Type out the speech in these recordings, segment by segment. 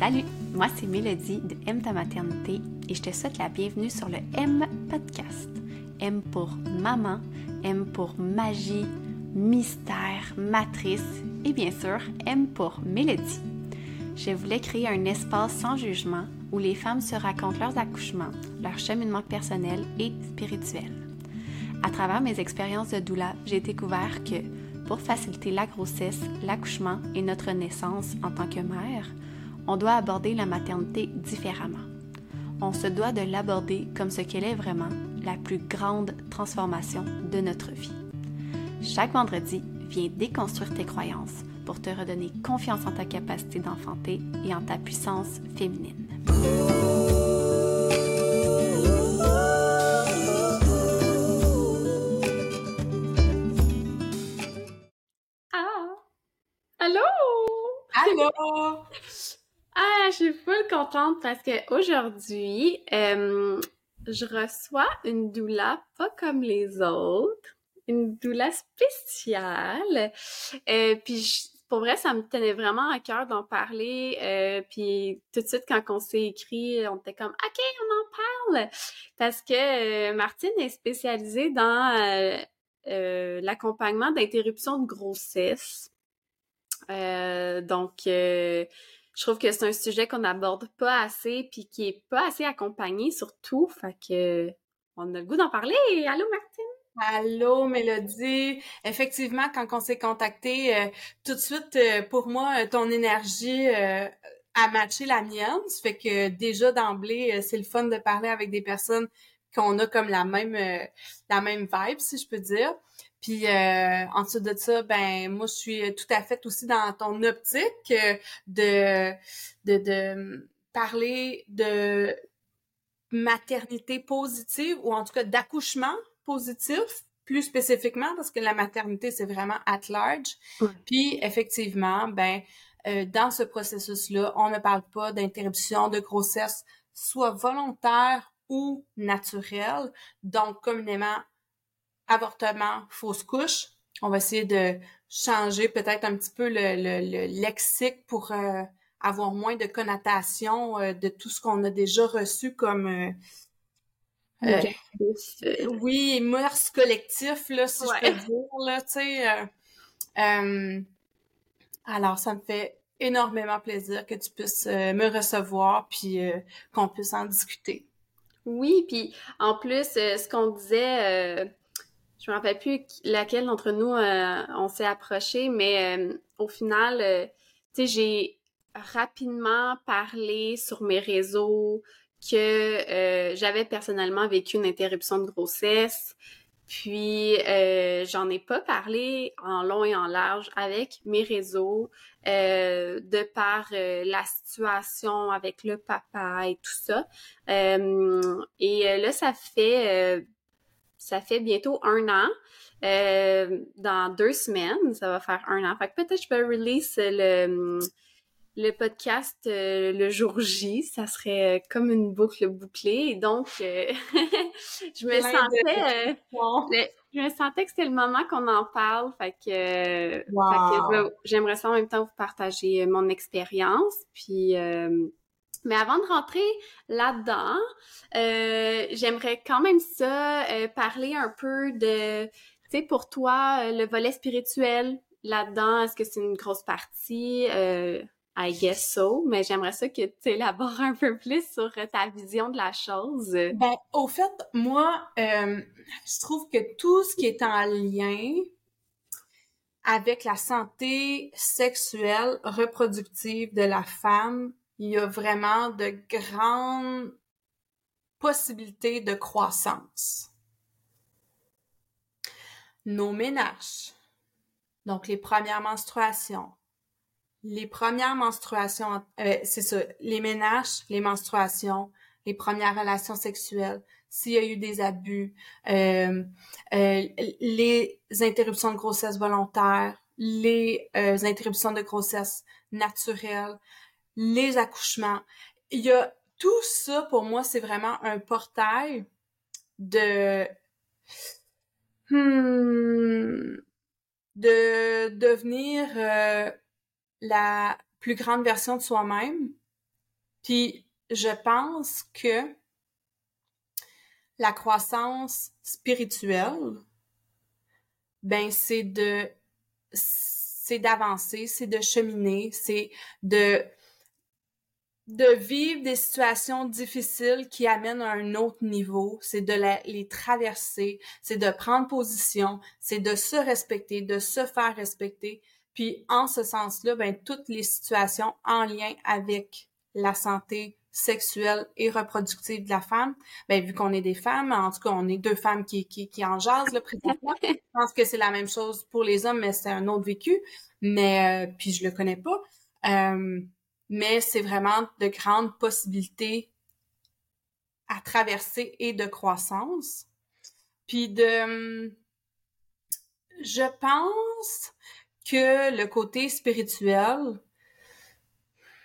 Salut, moi c'est Mélodie de M ta maternité et je te souhaite la bienvenue sur le M podcast. M pour maman, M pour magie, mystère, matrice et bien sûr M pour Mélodie. Je voulais créer un espace sans jugement où les femmes se racontent leurs accouchements, leur cheminement personnel et spirituel. À travers mes expériences de doula, j'ai découvert que pour faciliter la grossesse, l'accouchement et notre naissance en tant que mère, on doit aborder la maternité différemment. On se doit de l'aborder comme ce qu'elle est vraiment, la plus grande transformation de notre vie. Chaque vendredi, viens déconstruire tes croyances pour te redonner confiance en ta capacité d'enfanter et en ta puissance féminine. Ah! Allô? Allô? Je suis full contente parce que aujourd'hui, euh, je reçois une doula pas comme les autres, une doula spéciale. Euh, puis pour vrai, ça me tenait vraiment à cœur d'en parler. Euh, puis tout de suite, quand on s'est écrit, on était comme OK, on en parle parce que Martine est spécialisée dans l'accompagnement d'interruption de grossesse. donc je trouve que c'est un sujet qu'on n'aborde pas assez puis qui est pas assez accompagné surtout. Fait que on a le goût d'en parler. Allô Martine? Allô Mélodie. Effectivement, quand on s'est contacté, euh, tout de suite, euh, pour moi, euh, ton énergie a matché la mienne. Fait que déjà d'emblée, c'est le fun de parler avec des personnes qu'on a comme la même la même vibe, si je peux dire. Puis euh, ensuite de ça, ben moi je suis tout à fait aussi dans ton optique euh, de, de, de parler de maternité positive ou en tout cas d'accouchement positif plus spécifiquement parce que la maternité c'est vraiment at large. Puis effectivement, ben euh, dans ce processus-là, on ne parle pas d'interruption de grossesse soit volontaire ou naturelle, donc communément avortement, fausse couche. On va essayer de changer peut-être un petit peu le, le, lexique pour euh, avoir moins de connotations euh, de tout ce qu'on a déjà reçu comme euh, oui, mœurs collectif, là, si je peux dire, là, tu sais. alors, ça me fait énormément plaisir que tu puisses me recevoir puis qu'on puisse en discuter. Oui, puis en plus, ce qu'on disait je me rappelle plus laquelle d'entre nous euh, on s'est approché, mais euh, au final, euh, tu sais, j'ai rapidement parlé sur mes réseaux que j'avais personnellement vécu une interruption de grossesse. Puis j'en ai pas parlé en long et en large avec mes réseaux de par la situation avec le papa et tout ça. et là, ça fait ça fait bientôt un an. Euh, dans deux semaines, ça va faire un an. Fait que peut-être je peux release le, le podcast euh, le jour J. Ça serait comme une boucle bouclée. donc, euh, je me sentais... je me sentais que c'était le moment qu'on en parle. Fait que, j'aimerais ça en même temps vous partager mon expérience. Puis mais avant de rentrer là-dedans, euh, j'aimerais quand même ça euh, parler un peu de, tu sais, pour toi, euh, le volet spirituel là-dedans, est-ce que c'est une grosse partie? I guess so, mais j'aimerais ça que tu élabores un peu plus sur ta vision de la chose. Ben, au fait, moi, je trouve que tout ce qui est en lien avec la santé sexuelle reproductive de la femme il y a vraiment de grandes possibilités de croissance. Nos ménages, donc les premières menstruations, les premières menstruations, euh, c'est ça, les ménages, les menstruations, les premières relations sexuelles, s'il y a eu des abus, euh, euh, les interruptions de grossesse volontaires, les interruptions de grossesse naturelles, les accouchements. Il y a tout ça pour moi, c'est vraiment un portail de hmm, de devenir euh, la plus grande version de soi-même Puis je pense que la croissance spirituelle, ben c'est de c'est d'avancer, c'est de cheminer, c'est de de vivre des situations difficiles qui amènent à un autre niveau, c'est de les traverser, c'est de prendre position, c'est de se respecter, de se faire respecter. Puis en ce sens-là, ben toutes les situations en lien avec la santé sexuelle et reproductive de la femme, ben vu qu'on est des femmes, en tout cas on est deux femmes qui qui, qui en jasent là présentement. je pense que c'est la même chose pour les hommes, mais c'est un autre vécu. Mais euh, puis je le connais pas. Euh, mais c'est vraiment de grandes possibilités à traverser et de croissance. Puis de, je pense que le côté spirituel,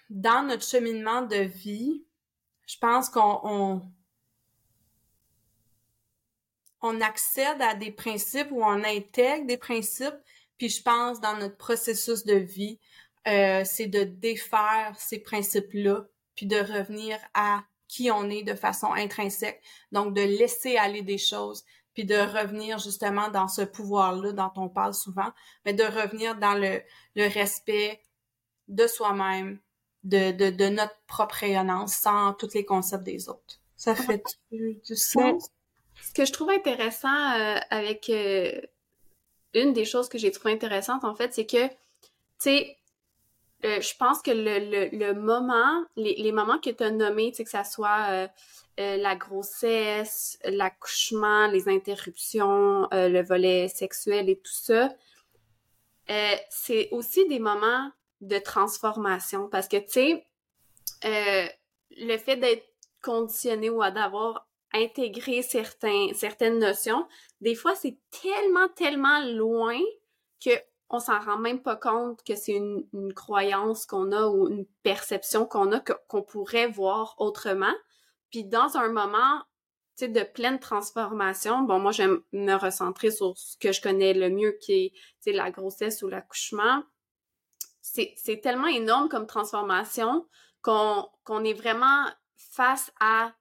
dans notre cheminement de vie, je pense qu'on on, on accède à des principes ou on intègre des principes, puis je pense dans notre processus de vie, euh, c'est de défaire ces principes-là, puis de revenir à qui on est de façon intrinsèque. Donc, de laisser aller des choses, puis de revenir justement dans ce pouvoir-là dont on parle souvent, mais de revenir dans le, le respect de soi-même, de, de, de, notre propre rayonnance, sans tous les concepts des autres. Ça fait du, sens? Ce que je trouve intéressant euh, avec... Euh, une des choses que j'ai trouvé intéressante, en fait, c'est que, tu sais, euh, je pense que le, le, le moment, les, les, moments que tu as nommés, tu sais, que ça soit euh, euh, la grossesse, l'accouchement, les interruptions, le volet sexuel et tout ça, c'est aussi des moments de transformation parce que, tu sais, le fait d'être conditionné ou d'avoir intégré certaines notions, des fois, c'est tellement, tellement loin que on s'en rend même pas compte que c'est une, croyance qu'on a ou une perception qu'on a qu'on pourrait voir autrement. Puis dans un moment de pleine transformation, bon, moi, j'aime me recentrer sur ce que je connais le mieux, qui est la grossesse ou l'accouchement. C'est tellement énorme comme transformation qu'on est vraiment face à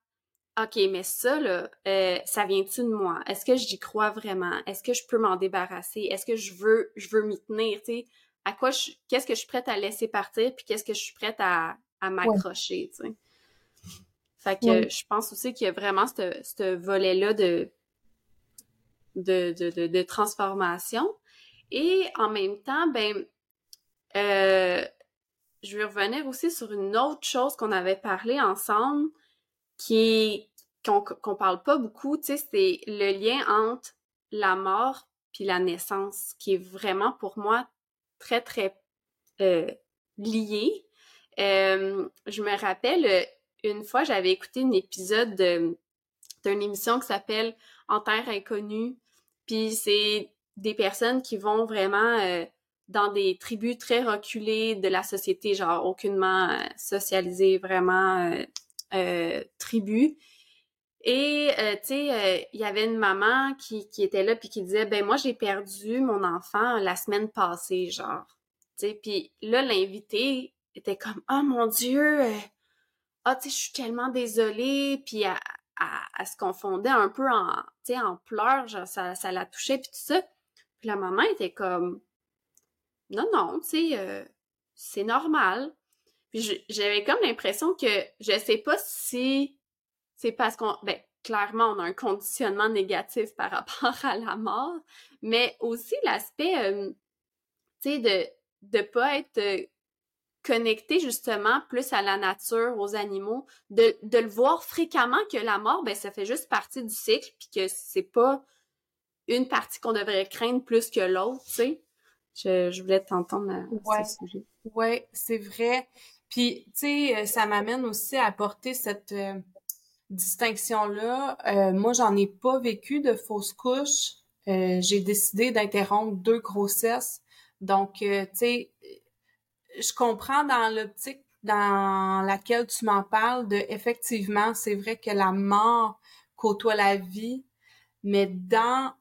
OK, mais ça, là, euh, ça vient-tu de moi? Est-ce que j'y crois vraiment? Est-ce que je peux m'en débarrasser? Est-ce que je veux, je veux m'y tenir? À quoi je, qu'est-ce que je suis prête à laisser partir? Puis qu'est-ce que je suis prête à, à m'accrocher? Fait que je pense aussi qu'il y a vraiment ce, ce volet-là de, de, de, de, transformation. Et en même temps, ben, euh, je vais revenir aussi sur une autre chose qu'on avait parlé ensemble, qui qu'on parle pas beaucoup, tu sais, c'est le lien entre la mort puis la naissance, qui est vraiment pour moi très très euh, lié. Euh, je me rappelle euh, une fois, j'avais écouté un épisode d'une émission qui s'appelle En terre inconnue, puis c'est des personnes qui vont vraiment dans des tribus très reculées de la société, genre aucunement socialisées, vraiment euh, tribu. Et, euh, tu sais, euh, il y avait une maman qui, qui était là puis qui disait, ben moi, j'ai perdu mon enfant la semaine passée, genre. Tu sais, puis là, l'invité était comme, oh mon Dieu, ah, tu sais, je suis tellement désolée, puis elle, se confondait un peu en, tu sais, en pleurs, genre, ça, ça la touchait, puis tout ça. Puis la maman était comme, non, non, tu sais, c'est normal. Puis j'avais comme l'impression que je sais pas si c'est parce qu'on ben clairement on a un conditionnement négatif par rapport à la mort, mais aussi l'aspect euh, tu sais de de pas être euh, connecté justement plus à la nature, aux animaux, de, de le voir fréquemment que la mort ben ça fait juste partie du cycle puis que c'est pas une partie qu'on devrait craindre plus que l'autre, tu sais. Je, je voulais t'entendre à ouais. ce sujet. Ouais, c'est vrai. Puis, tu sais, euh, ça m'amène aussi à apporter cette euh, distinction-là. Euh, moi, j'en ai pas vécu de fausse couche. j'ai décidé d'interrompre deux grossesses. Donc, tu sais, je comprends dans l'optique dans laquelle tu m'en parles de effectivement, c'est vrai que la mort côtoie la vie, mais dans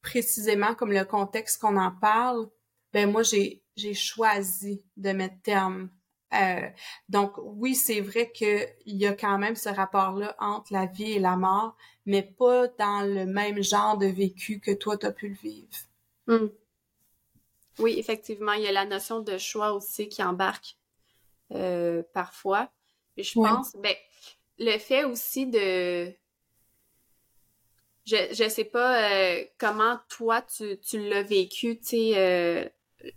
précisément comme le contexte qu'on en parle, ben moi j'ai j'ai choisi de mettre terme Euh, donc oui, c'est vrai qu'il y a quand même ce rapport-là entre la vie et la mort, mais pas dans le même genre de vécu que toi, tu as pu le vivre. Hmm. Oui, effectivement, il y a la notion de choix aussi qui embarque euh, parfois. Et je pense, ben, le fait aussi de... Je, je sais pas euh, comment toi tu, tu l'as vécu, tu sais,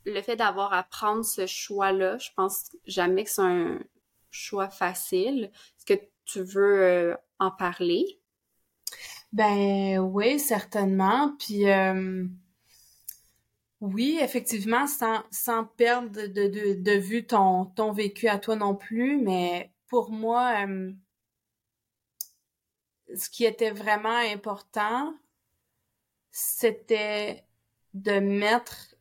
le fait d'avoir à prendre ce choix-là, je pense jamais que c'est un choix facile. Est-ce que tu veux euh, en parler? Ben oui, certainement. Puis oui, effectivement, sans, perdre de, vue ton, ton vécu à toi non plus, mais pour moi, ce qui était vraiment important, c'était de mettre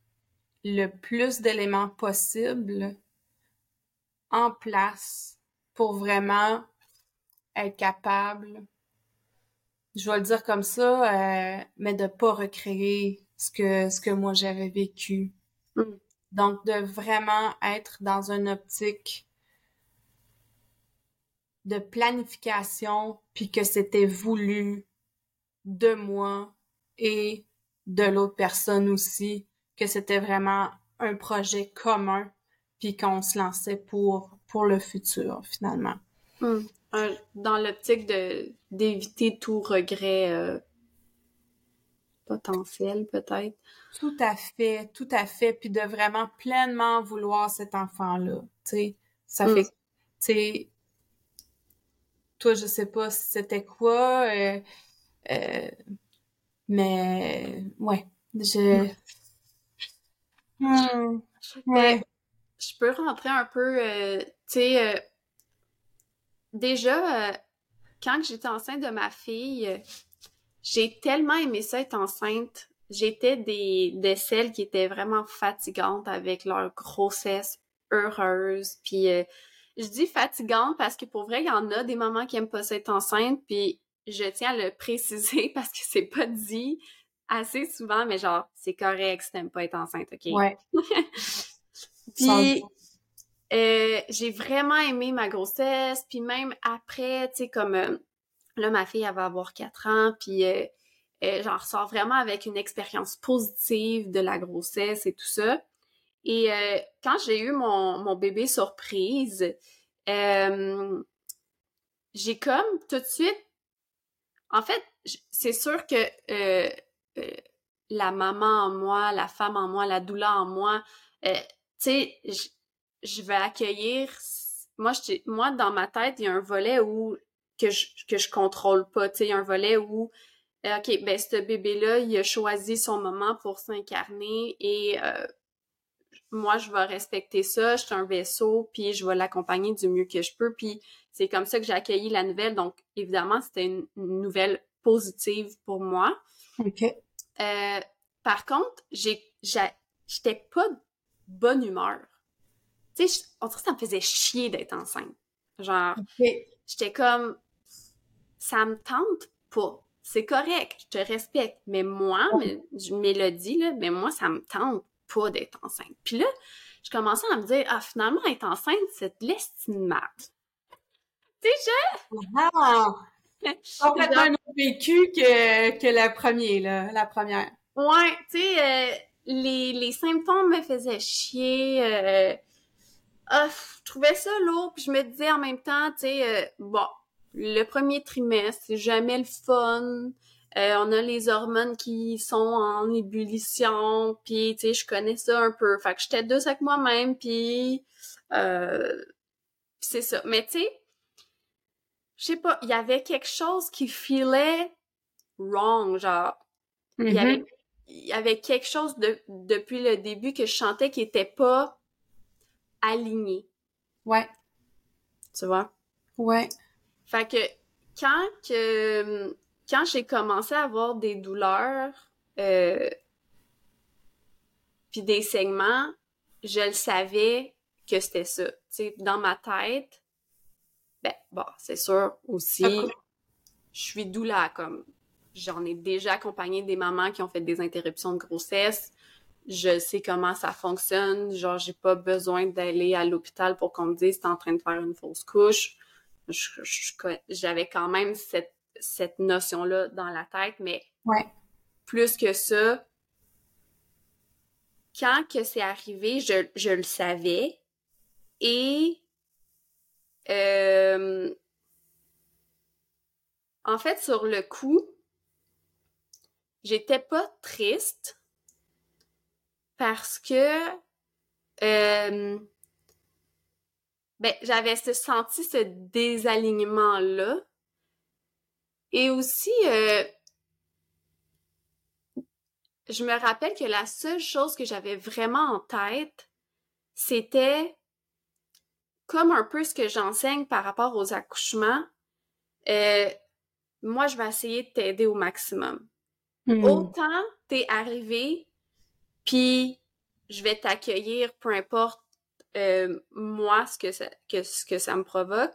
le plus d'éléments possible en place pour vraiment être capable, je vais le dire comme ça, euh, mais de pas recréer ce que ce que moi j'avais vécu. Mm. Donc de vraiment être dans une optique de planification puis que c'était voulu de moi et de l'autre personne aussi que c'était vraiment un projet commun, puis qu'on se lançait pour, pour le futur, finalement. Hmm. Dans l'optique de d'éviter tout regret euh, potentiel, peut-être. Tout à fait, tout à fait, puis de vraiment pleinement vouloir cet enfant-là, tu sais. Ça hmm. fait, tu sais, toi, je sais pas si c'était quoi, euh, euh, mais ouais, je... Hmm. Hmm. Mais je peux rentrer un peu, euh, tu sais, euh, déjà, euh, quand j'étais enceinte de ma fille, j'ai tellement aimé ça être enceinte. J'étais des, de celles qui étaient vraiment fatigantes avec leur grossesse heureuse. Puis je dis fatigante parce que pour vrai, il y en a des mamans qui aiment pas ça être enceinte. Puis je tiens à le préciser parce que c'est pas dit assez souvent, mais genre, c'est correct si t'aimes pas être enceinte, OK? Ouais. puis, euh, j'ai vraiment aimé ma grossesse, puis même après, tu sais, comme, euh, là, ma fille, elle va avoir 4 ans, puis euh, euh, j'en ressors vraiment avec une expérience positive de la grossesse et tout ça. Et euh, quand j'ai eu mon, mon bébé surprise, j'ai comme tout de suite... En fait, c'est sûr que euh, la maman en moi, la femme en moi, la douleur en moi, euh, tu sais, je vais accueillir. Moi, moi, dans ma tête, il y a un volet où que je que je contrôle pas. Tu sais, il y a un volet où euh, ok, ben ce bébé-là, il a choisi son moment pour s'incarner et moi, je vais respecter ça. Je suis un vaisseau, puis je vais l'accompagner du mieux que je peux. Puis c'est comme ça que j'ai accueilli la nouvelle. Donc, évidemment, c'était une, nouvelle positive pour moi. OK. Euh, par contre, j'étais pas de bonne humeur. Tu sais, on dirait que ça me faisait chier d'être enceinte. Genre, j'étais comme, ça me tente pas. C'est correct, je te respecte. Mais moi, mais, je mélodie, là, mais moi, ça me tente pas d'être enceinte. Puis là, je commençais à me dire, ah, finalement, être enceinte, c'est de l'estime Tu sais, je... Complètement un autre vécu que, que la première, là, la première. Ouais, tu sais, euh, les, les symptômes me faisaient chier. Euh, ah, je trouvais ça lourd, puis je me disais en même temps, tu sais, euh, bon, le premier trimestre, c'est jamais le fun. on a les hormones qui sont en ébullition, puis tu sais, je connais ça un peu. Fait que j'étais douce avec moi-même, puis c'est ça. Mais tu sais, je sais pas, il y avait quelque chose qui filait wrong, genre. Il y avait mm-hmm. il y avait quelque chose de depuis le début que je sentais qui était pas aligné. Ouais. Tu vois? Ouais. Fait que quand que quand j'ai commencé à avoir des douleurs euh, puis des segments, je le savais que c'était ça. Tu sais, dans ma tête, ben, bon, c'est sûr aussi, je suis doula, comme j'en ai déjà accompagné des mamans qui ont fait des interruptions de grossesse. je sais comment ça fonctionne. Genre, j'ai pas besoin d'aller à l'hôpital pour qu'on me dise t'es en train de faire une fausse couche. J'avais quand même cette, cette notion-là dans la tête, mais ouais. plus que ça, quand que c'est arrivé, je, je, le savais. Et euh, en fait, sur le coup, j'étais pas triste parce que euh, ben, j'avais senti ce désalignement-là. Et aussi, euh, je me rappelle que la seule chose que j'avais vraiment en tête, c'était comme un peu ce que j'enseigne par rapport aux accouchements. Euh, moi, je vais essayer de t'aider au maximum. Hmm. Autant t'es arrivé, puis je vais t'accueillir, peu importe euh, moi ce que, ça, que, ce que ça me provoque.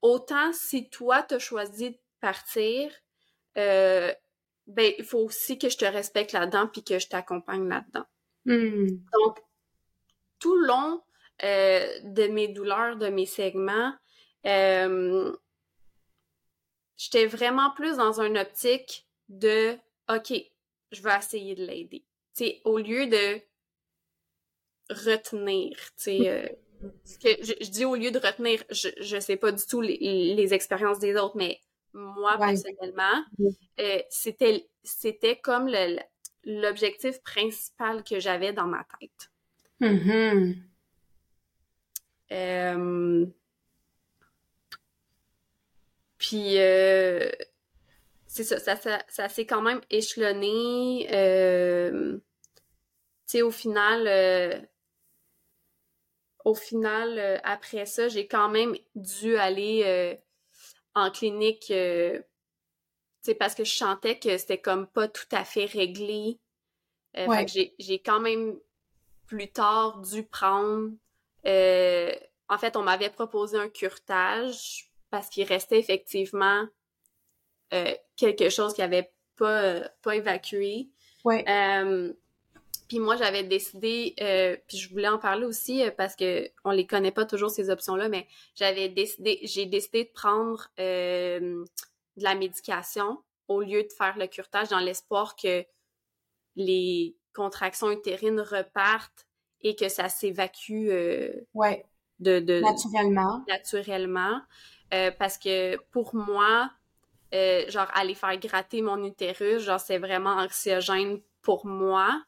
Autant si toi t'as choisi de partir, euh, ben il faut aussi que je te respecte là-dedans puis que je t'accompagne là-dedans. Hmm. Donc tout le long euh, de mes douleurs, de mes segments, euh, j'étais vraiment plus dans une optique de OK, je vais essayer de l'aider. Au lieu de retenir, euh, que je, dis au lieu de retenir, je, je sais pas du tout les, les expériences des autres, mais moi, personnellement, euh, c'était, c'était comme l'objectif principal que j'avais dans ma tête. Mm-hmm. Euh, puis, euh, c'est ça, ça, ça, ça s'est quand même échelonné. Euh, tu sais, au final, euh, au final, euh, après ça, j'ai quand même dû aller euh, en clinique, tu sais, parce que je sentais que c'était comme pas tout à fait réglé. Ouais. j'ai quand même plus tard dû prendre. En fait, on m'avait proposé un curtage parce qu'il restait effectivement euh, quelque chose qui avait pas, euh, pas évacué. Ouais. Euh, puis moi, j'avais décidé, euh, puis je voulais en parler aussi euh, parce que on les connaît pas toujours ces options-là, mais j'avais décidé, j'ai décidé de prendre de la médication au lieu de faire le curtage dans l'espoir que les contractions utérines repartent et que ça s'évacue ouais. de, de, naturellement. Naturellement. parce que pour moi, euh, genre aller faire gratter mon utérus, genre c'est vraiment anxiogène pour moi.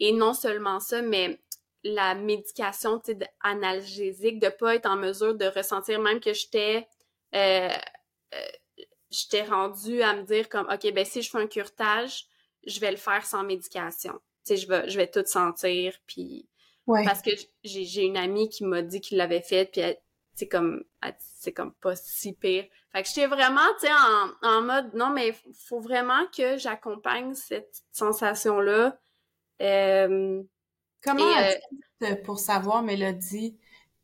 Et non seulement ça, mais la médication tu sais, analgésique, de pas être en mesure de ressentir même que j'étais euh, euh, j'étais rendue à me dire comme OK, ben si je fais un curtage, je vais le faire sans médication. Tu sais, je vais je vais tout sentir puis parce que j'ai une amie qui m'a dit qu'il l'avait fait puis c'est comme c'est comme pas si pire. Fait que j'étais vraiment, tu sais, en, en, mode, non, mais faut vraiment que j'accompagne cette sensation-là. Euh, Comment euh, pour savoir, Mélodie,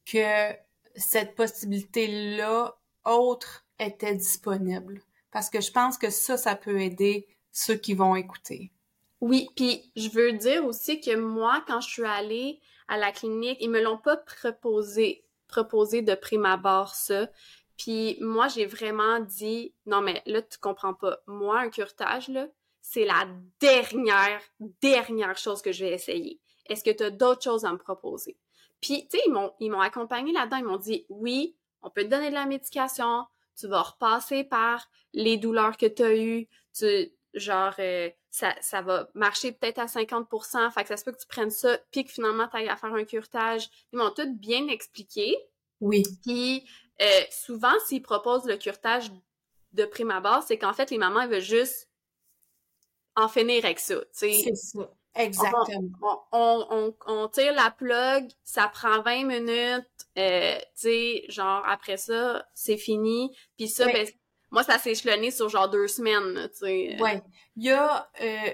que cette possibilité-là, autre, était disponible? Parce que je pense que ça, ça peut aider ceux qui vont écouter. Oui, puis je veux dire aussi que moi, quand je suis allée à la clinique, ils me l'ont pas proposé proposé de prime abord ça. Puis moi, j'ai vraiment dit, non, mais là, tu comprends pas. Moi, un curtage, là, c'est la dernière, dernière chose que je vais essayer. Est-ce que tu as d'autres choses à me proposer? Puis, tu sais, ils m'ont, ils m'ont accompagné là-dedans. Ils m'ont dit, oui, on peut te donner de la médication. Tu vas repasser par les douleurs que tu as eues. Tu, genre, euh, ça, ça va marcher peut-être à 50%, fait que ça se peut que tu prennes ça, puis que finalement, tu ailles à faire un curtage. Ils m'ont tout bien expliqué. Oui. Puis, euh, souvent, s'ils proposent le curtage de prime abord, c'est qu'en fait, les mamans, elles veulent juste en finir avec ça, C'est ça. Exactement. On, on, on, tire la plug, ça prend 20 minutes, euh, tu sais, genre, après ça, c'est fini. Puis ça, ben, moi, ça s'est échelonné sur genre deux semaines, tu sais. Ouais. Il y a euh,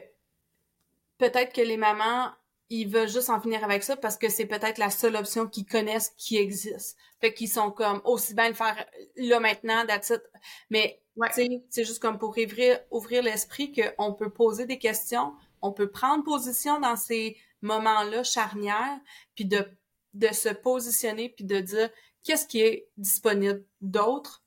peut-être que les mamans, ils veulent juste en finir avec ça parce que c'est peut-être la seule option qu'ils connaissent qui existe. Fait qu'ils sont comme aussi bien le faire là maintenant, that's it. Mais ouais. tu sais, c'est juste comme pour ouvrir, ouvrir l'esprit qu'on peut poser des questions, on peut prendre position dans ces moments-là charnières, puis de, de se positionner, puis de dire qu'est-ce qui est disponible d'autre.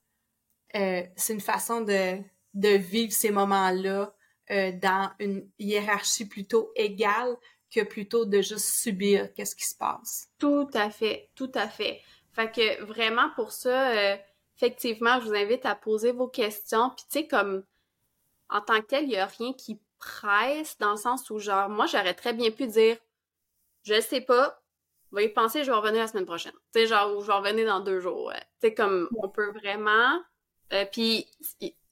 Euh, c'est une façon de, de vivre ces moments-là euh, dans une hiérarchie plutôt égale que plutôt de juste subir qu'est-ce qui se passe. Tout à fait, tout à fait. Fait que vraiment pour ça, euh, effectivement, je vous invite à poser vos questions. Puis tu sais, comme en tant que tel, il n'y a rien qui presse dans le sens où, genre, moi, j'aurais très bien pu dire, je sais pas, va y penser, je vais revenir la semaine prochaine. Tu sais, genre, ou je vais revenir dans deux jours. Tu sais, comme, on peut vraiment... Euh, puis,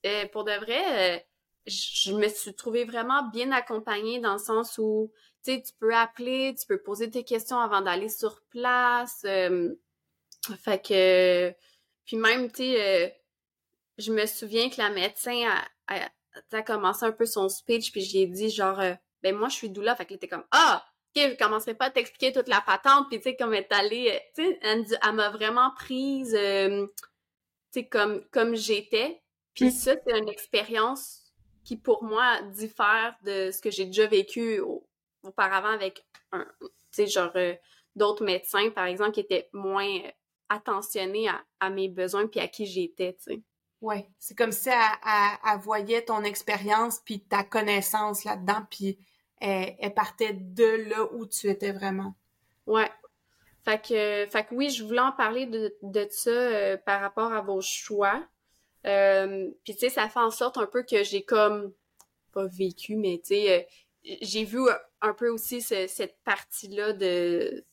euh, pour de vrai, euh, je me suis trouvée vraiment bien accompagnée dans le sens où, tu sais, tu peux appeler, tu peux poser tes questions avant d'aller sur place. fait que... Puis même, tu sais, je me souviens que la médecin a, a, commencé un peu son speech, puis j'ai dit genre, ben moi, je suis doula. Fait qu'elle était comme, ah! je commencerai pas à t'expliquer toute la patente, puis tu sais, comme elle est allée, euh, tu sais, elle, m'a vraiment prise, euh, sais, comme, comme j'étais. Puis ça, c'est une expérience qui, pour moi, diffère de ce que j'ai déjà vécu auparavant avec, un, tu sais, genre, euh, d'autres médecins, par exemple, qui étaient moins attentionnés à, à mes besoins puis à qui j'étais, tu sais. Ouais, c'est comme si elle, voyait ton expérience puis ta connaissance là-dedans, puis elle, partait de là où tu étais vraiment. Ouais. Fait que, fait que oui, je voulais en parler de, de ça euh, par rapport à vos choix. Euh, Puis tu sais, ça fait en sorte un peu que j'ai comme pas vécu, mais tu sais, euh, j'ai vu un peu aussi cette partie-là de,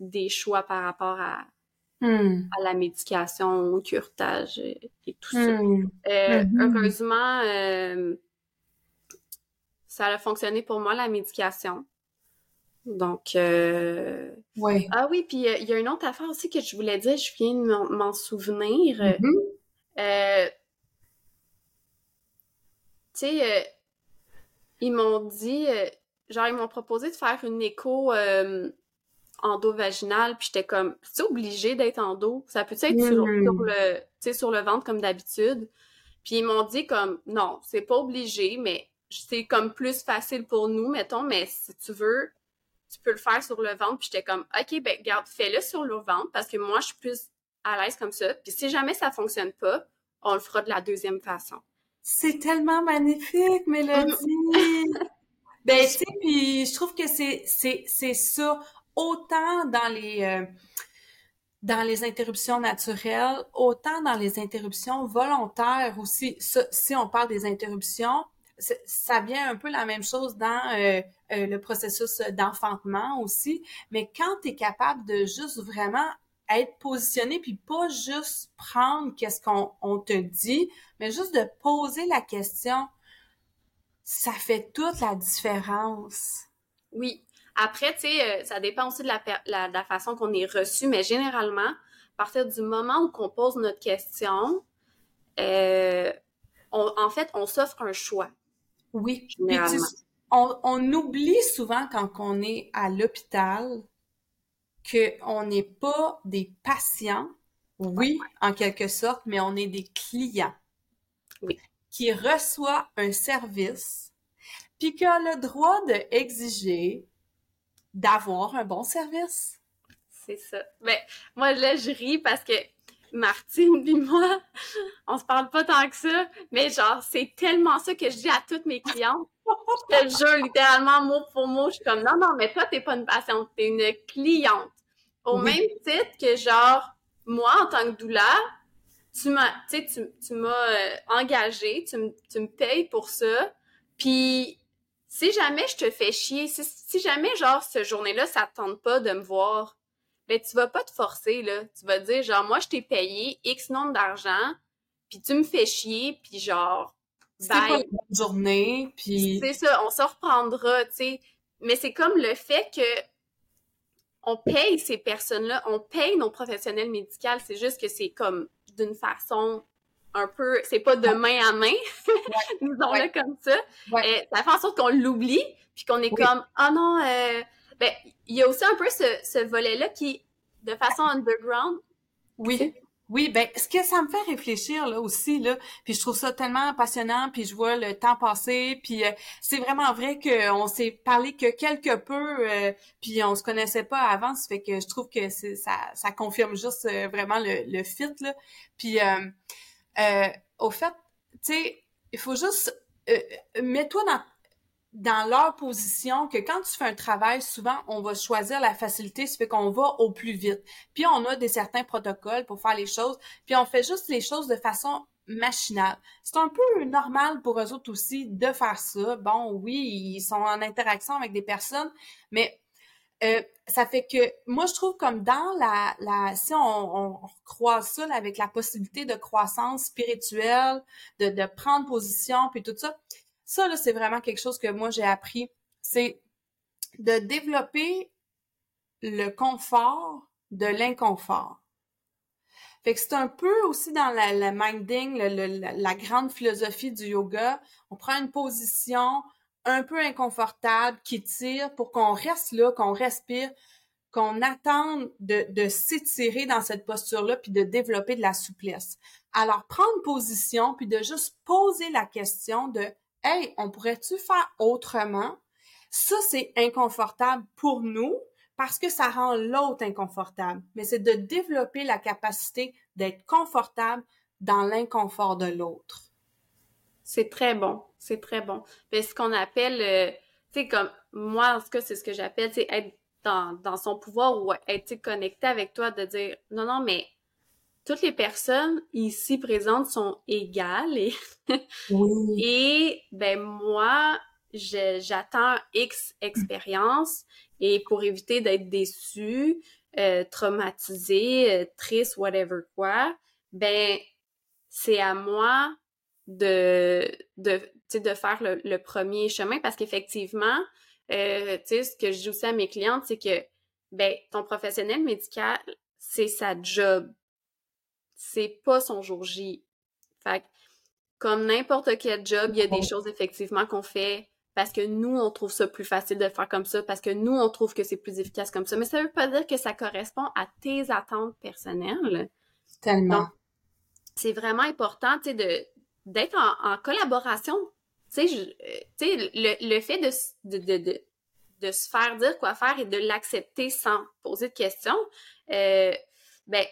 des choix par rapport à, hmm. à la médication, au curetage et, tout ça. Hmm. Euh, mm-hmm. Heureusement, ça a fonctionné pour moi, la médication. Donc, euh... ouais. Ah oui, puis euh, il y a une autre affaire aussi que je voulais dire, je viens de m'en souvenir. Mm-hmm. euh... Tu sais, euh, ils m'ont dit, euh, genre, ils m'ont proposé de faire une écho endo-vaginale, puis j'étais comme, c'est obligé d'être endo? Ça peut être sur, sur, mm. le, sur le ventre comme d'habitude? Puis ils m'ont dit comme, non, c'est pas obligé, mais c'est comme plus facile pour nous, mettons, mais si tu veux, tu peux le faire sur le ventre. Puis j'étais comme, OK, ben, garde, fais-le sur le ventre parce que moi, je suis plus à l'aise comme ça. Puis si jamais ça fonctionne pas, on le fera de la deuxième façon. C'est tellement magnifique, Mélodie! ben, tu sais, puis je trouve que c'est, c'est, c'est ça. Autant dans les, euh, dans les interruptions naturelles, autant dans les interruptions volontaires aussi. si on parle des interruptions, ça vient un peu la même chose dans euh, euh, le processus d'enfantement aussi, mais quand tu es capable de juste vraiment être positionné puis pas juste prendre qu'est-ce qu'on te dit, mais juste de poser la question, ça fait toute la différence. Oui. Après, tu sais, euh, ça dépend aussi de la, la, façon qu'on est reçu, mais généralement, à partir du moment où on pose notre question, en fait, on s'offre un choix. Oui. on, on, oublie souvent quand on est à l'hôpital qu'on n'est pas des patients, oui, en quelque sorte, mais on est des clients. Oui. Qui reçoit un service, puis qui a le droit d'exiger d'avoir un bon service. C'est ça. Mais moi, là, je ris parce que Martine puis moi, on se parle pas tant que ça, mais genre, c'est tellement ça que je dis à toutes mes clientes. Je te jure, littéralement, mot pour mot, je suis comme, non, non, mais toi, t'es pas une patiente, t'es une cliente. Au même titre que, genre, moi, en tant que doula, tu m'as, tu sais, tu, m'as euh, engagé, tu, tu me payes pour ça, puis si jamais je te fais chier, si, si jamais, genre, ce journée-là, ça te tente pas de me voir, ben tu vas pas te forcer là, tu vas dire genre moi je t'ai payé X nombre d'argent, puis tu me fais chier, puis genre c'est pas une journée, puis c'est ça, on se reprendra, tu sais. Mais c'est comme le fait que on paye ces personnes-là, on paye nos professionnels médicaux, c'est juste que c'est comme d'une façon un peu, c'est pas de main à main, disons-le comme ça. Euh, ça fait en sorte qu'on l'oublie, puis qu'on est comme, ah oh non, euh, ben, il y a aussi un peu ce, ce volet-là qui, de façon underground, oui. Oui, ben ce que ça me fait réfléchir là aussi là, puis je trouve ça tellement passionnant, puis je vois le temps passer, puis euh, c'est vraiment vrai qu'on s'est parlé que quelque peu, euh, puis on se connaissait pas avant, ça fait que je trouve que c'est ça, ça confirme juste euh, vraiment le, le fit là. Puis au fait, tu sais, il faut juste mets-toi dans dans leur position que quand tu fais un travail, souvent, on va choisir la facilité, ça fait qu'on va au plus vite. Puis on a des certains protocoles pour faire les choses, puis on fait juste les choses de façon machinale. C'est un peu normal pour eux autres aussi de faire ça. Bon, oui, ils sont en interaction avec des personnes, mais euh, ça fait que moi je trouve comme dans la, la si on, on, croise ça avec la possibilité de croissance spirituelle, de, de prendre position puis tout ça, ça, là, c'est vraiment quelque chose que moi, j'ai appris. C'est de développer le confort de l'inconfort. Fait que c'est un peu aussi dans la, minding, la, grande philosophie du yoga. On prend une position un peu inconfortable qui tire pour qu'on reste là, qu'on respire, qu'on attende de, de s'étirer dans cette posture-là puis de développer de la souplesse. Alors, prendre position puis de juste poser la question de Hey, on pourrait-tu faire autrement? Ça, c'est inconfortable pour nous parce que ça rend l'autre inconfortable. Mais c'est de développer la capacité d'être confortable dans l'inconfort de l'autre. C'est très bon. C'est très bon. C'est ce qu'on appelle, euh, tu sais, comme moi, en tout cas, c'est ce que j'appelle, c'est être dans, dans son pouvoir ou être connecté avec toi, de dire non, non, mais toutes les personnes ici présentes sont égales et, oui. et ben moi, j'attends X expérience et pour éviter d'être déçue, euh, traumatisée, euh, triste, whatever quoi, ben c'est à moi de de de faire le, le, premier chemin parce qu'effectivement, euh, tu sais ce que je dis aussi à mes clientes, c'est que ben ton professionnel médical, c'est sa job c'est pas son jour J. Fait comme n'importe quel job, il y a des choses effectivement qu'on fait parce que nous, on trouve ça plus facile de faire comme ça, parce que nous, on trouve que c'est plus efficace comme ça. Mais ça veut pas dire que ça correspond à tes attentes personnelles. Tellement. c'est vraiment important, tu sais, de, d'être en, collaboration. Tu sais, euh, le, le fait de, de, de, de, se faire dire quoi faire et de l'accepter sans poser de questions, euh, ben,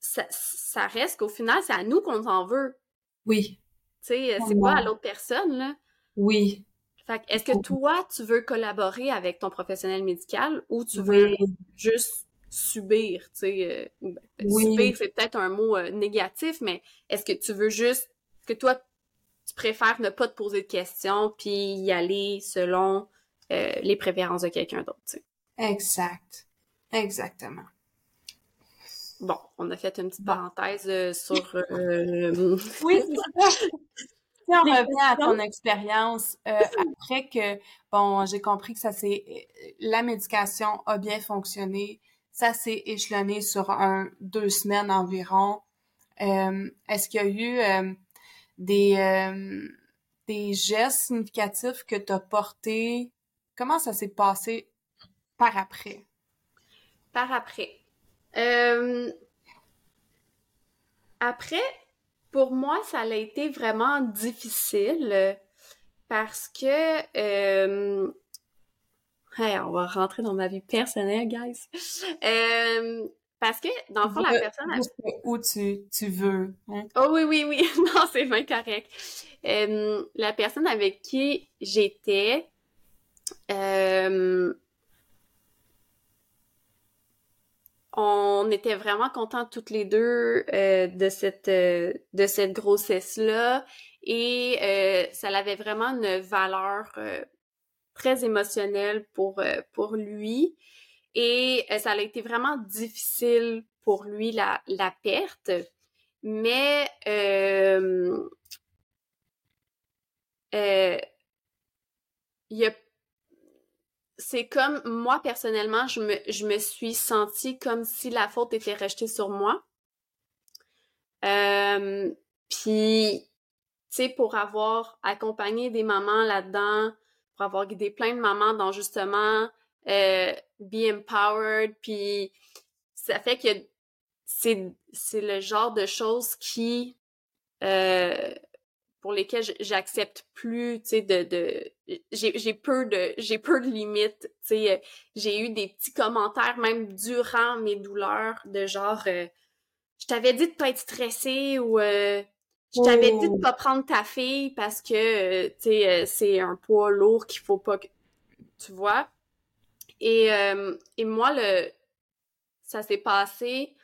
ça, reste qu'au final, c'est à nous qu'on s'en veut. Oui. Tu sais, c'est pas à l'autre personne, là. Oui. Fait est-ce que toi, tu veux collaborer avec ton professionnel médical ou tu veux juste subir, tu sais, euh, ben, subir, c'est peut-être un mot euh, négatif, mais est-ce que tu veux juste que toi, tu préfères ne pas te poser de questions puis y aller selon euh, les préférences de quelqu'un d'autre, tu sais? Exact. Exactement. Bon, on a fait une petite parenthèse euh, sur... Euh, oui, si on revient à ton expérience, euh, après que, bon, j'ai compris que ça s'est... La médication a bien fonctionné, ça s'est échelonné sur un, deux semaines environ. Est-ce qu'il y a eu des, des gestes significatifs que tu as portés? Comment ça s'est passé par après? Par après. Euh, après, pour moi, ça a été vraiment difficile parce que euh, on va rentrer dans ma vie personnelle, guys. Euh, parce que, dans le fond, la personne... Où tu, tu veux. Hein? Oh oui, oui, oui. non, c'est bien correct. La personne avec qui j'étais... Euh, on était vraiment contents toutes les deux euh, de cette euh, de cette grossesse là et euh, ça avait vraiment une valeur très émotionnelle pour pour lui. Et ça a été vraiment difficile pour lui la la perte. Mais il a c'est comme moi personnellement, je me, je me suis sentie comme si la faute était rejetée sur moi. Euh, puis, tu sais, pour avoir accompagné des mamans là-dedans, pour avoir guidé plein de mamans dans justement euh, be empowered, puis ça fait que, c'est le genre de choses qui euh, pour lesquelles j'accepte plus, tu sais, de, de j'ai peur de j'ai peur de limites, tu sais, euh, j'ai eu des petits commentaires même durant mes douleurs de genre euh, je t'avais dit de pas être stressée ou euh, je t'avais dit de oh. pas prendre ta fille parce que tu sais c'est un poids lourd qu'il faut pas que tu vois. Et et moi le ça s'est passé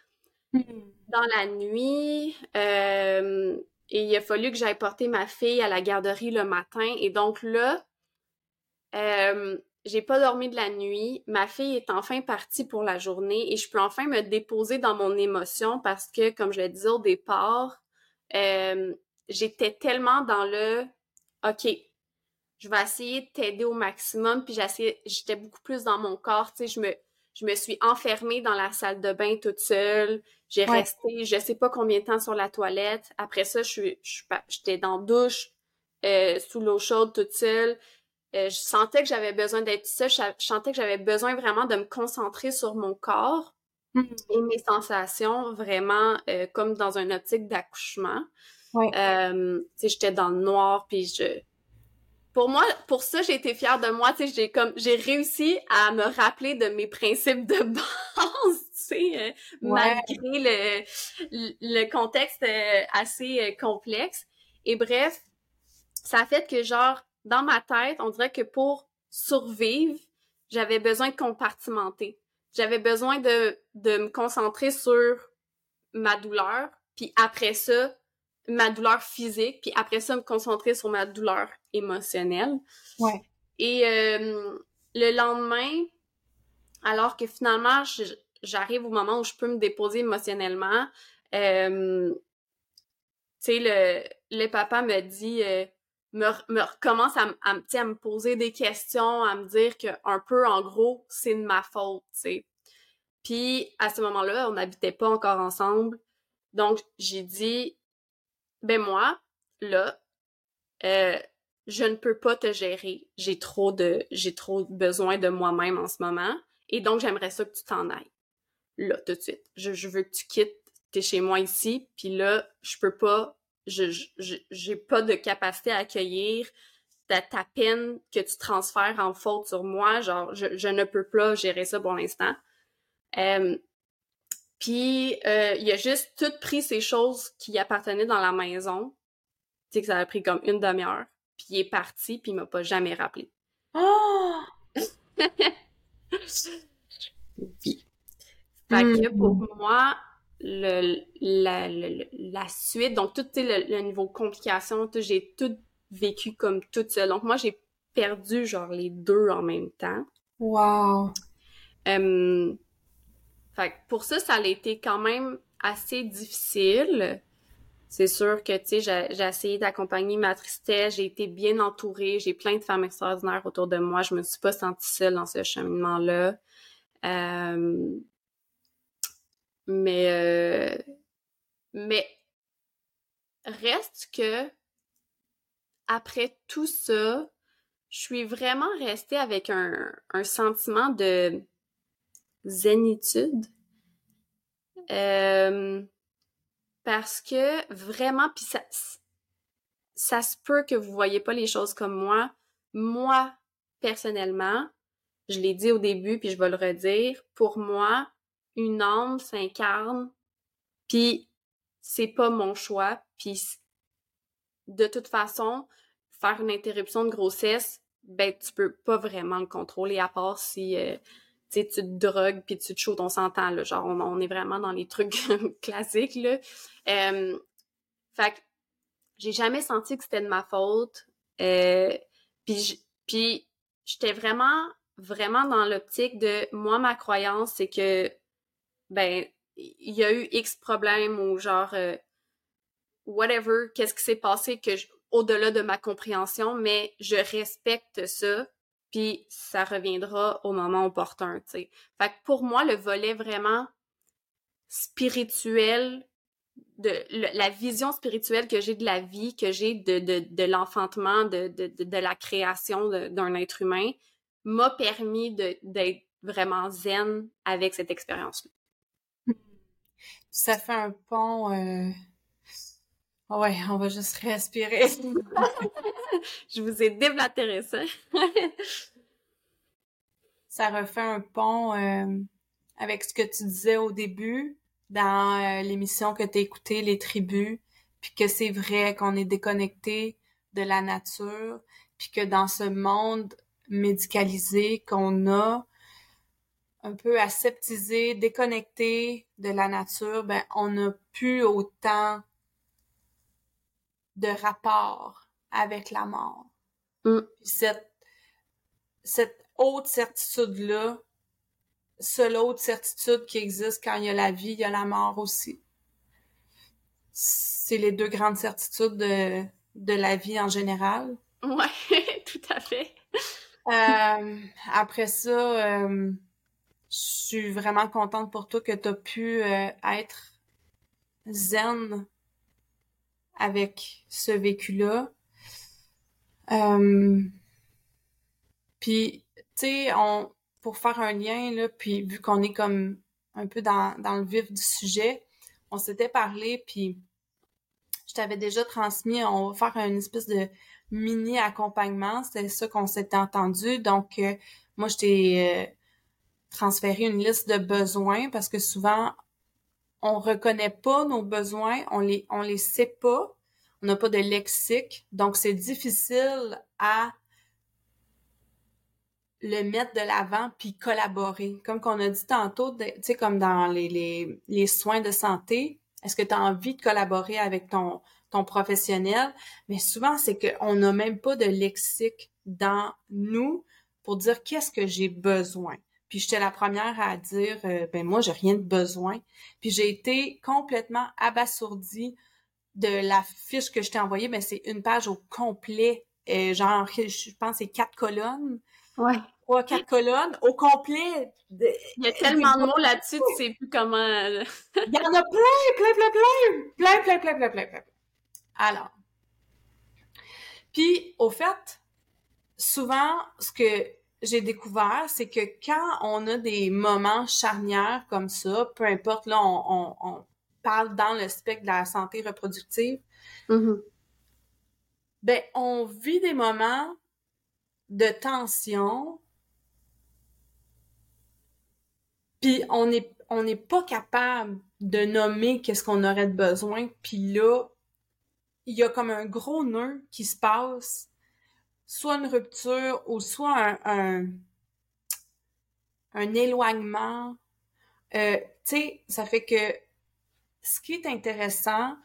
hmm. dans la nuit. Euh, il a fallu que j'aille porter ma fille à la garderie le matin. Et donc là, euh, j'ai pas dormi de la nuit. Ma fille est enfin partie pour la journée et je peux enfin me déposer dans mon émotion parce que, comme je le disais au départ, euh, j'étais tellement dans le OK, je vais essayer de t'aider au maximum. Puis j'étais beaucoup plus dans mon corps. Tu sais, je me, je me suis enfermée dans la salle de bain toute seule. J'ai resté, je sais pas combien de temps sur la toilette. Après ça, je suis, j'étais dans la douche, euh, sous l'eau chaude toute seule. Euh, je sentais que j'avais besoin d'être seule. Je, sentais que j'avais besoin vraiment de me concentrer sur mon corps mm. et mes sensations, vraiment euh, comme dans une optique d'accouchement. Ouais. Euh, j'étais dans le noir, puis je pour moi, pour ça, j'ai été fière de moi. Tu sais, j'ai comme, j'ai réussi à me rappeler de mes principes de base, tu sais, euh, malgré le, le contexte euh, assez euh, complexe. Et bref, ça a fait que genre, dans ma tête, on dirait que pour survivre, j'avais besoin de compartimenter. J'avais besoin de, de me concentrer sur ma douleur, puis après ça, ma douleur physique, puis après ça, me concentrer sur ma douleur émotionnelle. Ouais. Et euh, le lendemain, alors que finalement, j'arrive au moment où je peux me déposer émotionnellement, euh, tu sais, le, le papa me dit, euh, me, me commence à, à, à me poser des questions, à me dire que un peu, en gros, c'est de ma faute, tu sais. Puis, à ce moment-là, on n'habitait pas encore ensemble. Donc, j'ai dit, ben moi, là, euh, je ne peux pas te gérer. J'ai trop de, j'ai trop besoin de moi-même en ce moment. Et donc, j'aimerais ça que tu t'en ailles. Là, tout de suite. Je, veux que tu quittes. T'es chez moi ici. Puis là, je peux pas, je, j'ai pas de capacité à accueillir ta, ta peine que tu transfères en faute sur moi. Genre, je, ne peux pas gérer ça pour l'instant. Euh, puis euh, il a juste tout pris ces choses qui appartenaient dans la maison. Tu sais que ça a pris comme une demi-heure. Puis il est parti, puis il m'a pas jamais rappelé. Oh! oui. Fait que hmm. pour moi, le, la, la suite, donc tout le, le niveau complication, j'ai tout vécu comme toute seule. Donc moi, j'ai perdu genre les deux en même temps. Wow! Euh, fait que pour ça, ça a été quand même assez difficile. C'est sûr que, tu sais, j'ai essayé d'accompagner ma tristesse, j'ai été bien entourée, j'ai plein de femmes extraordinaires autour de moi, je me suis pas sentie seule dans ce cheminement-là. Euh... Mais, euh... mais reste que après tout ça, je suis vraiment restée avec un, un sentiment de zénitude. Euh, parce que vraiment, puis ça, ça se peut que vous voyez pas les choses comme moi. Moi, personnellement, je l'ai dit au début, puis je vais le redire, pour moi, une âme s'incarne, puis c'est pas mon choix, puis de toute façon, faire une interruption de grossesse, ben tu peux pas vraiment le contrôler à part si euh, tu te drogues puis tu te chaudes, on s'entend. Genre, on, est vraiment dans les trucs classiques, là. Euh, fait que j'ai jamais senti que c'était de ma faute. Euh, puis j'étais vraiment, vraiment dans l'optique de, moi, ma croyance, c'est que, ben, il y a eu X problèmes ou genre, euh, whatever, qu'est-ce qui s'est passé que au-delà de ma compréhension, mais je respecte ça puis ça reviendra au moment opportun, tu sais. Fait que pour moi, le volet vraiment spirituel, de la vision spirituelle que j'ai de la vie, que j'ai de, de, de l'enfantement, de, de, de, la création d'un être humain, m'a permis d'être vraiment zen avec cette expérience-là. ça fait un pont. Euh... Ouais, on va juste respirer. Je vous ai déblatéré ça. ça refait un pont euh, avec ce que tu disais au début dans euh, l'émission que tu as écoutée, Les Tribus, puis que c'est vrai qu'on est déconnecté de la nature, puis que dans ce monde médicalisé qu'on a, un peu aseptisé, déconnecté de la nature, ben on n'a plus autant de rapport avec la mort. Mm. Cette, cette haute certitude-là, seule autre certitude qui existe quand il y a la vie, il y a la mort aussi. C'est les deux grandes certitudes de, de la vie en général. Ouais, tout à fait. Euh, après ça, euh, je suis vraiment contente pour toi que tu as pu euh, être zen avec ce vécu-là. Euh, puis, tu sais, on, pour faire un lien, là, puis vu qu'on est comme un peu dans, dans le vif du sujet, on s'était parlé, puis je t'avais déjà transmis, on va faire une espèce de mini accompagnement, c'était ça qu'on s'était entendu. Donc, euh, moi, je t'ai transféré une liste de besoins parce que souvent, on reconnaît pas nos besoins, on les, on les sait pas, on n'a pas de lexique, donc c'est difficile à le mettre de l'avant puis collaborer. Comme qu'on a dit tantôt, tu sais, comme dans les soins de santé, est-ce que tu as envie de collaborer avec ton, ton professionnel? Mais souvent, c'est qu'on n'a même pas de lexique dans nous pour dire qu'est-ce que j'ai besoin. Puis j'étais la première à dire euh, ben moi j'ai rien de besoin. Puis j'ai été complètement abasourdie de la fiche que je t'ai envoyée, ben c'est une page au complet, euh, genre je pense c'est quatre colonnes. Ouais. Trois, quatre colonnes au complet. Il y a tellement de mots là-dessus, tu sais plus comment. Euh, Il y en a plein, plein, plein, plein, plein, plein, plein, plein, plein, plein. Alors. Puis au fait, souvent ce que j'ai découvert, c'est que quand on a des moments charnières comme ça, peu importe, là, on, parle dans le spectre de la santé reproductive, mm-hmm. ben, on vit des moments de tension, puis on n'est on n'est pas capable de nommer qu'est-ce qu'on aurait de besoin, puis là, il y a comme un gros nœud qui se passe soit une rupture ou soit un, un, éloignement. Euh, tu sais, ça fait que ce qui est intéressant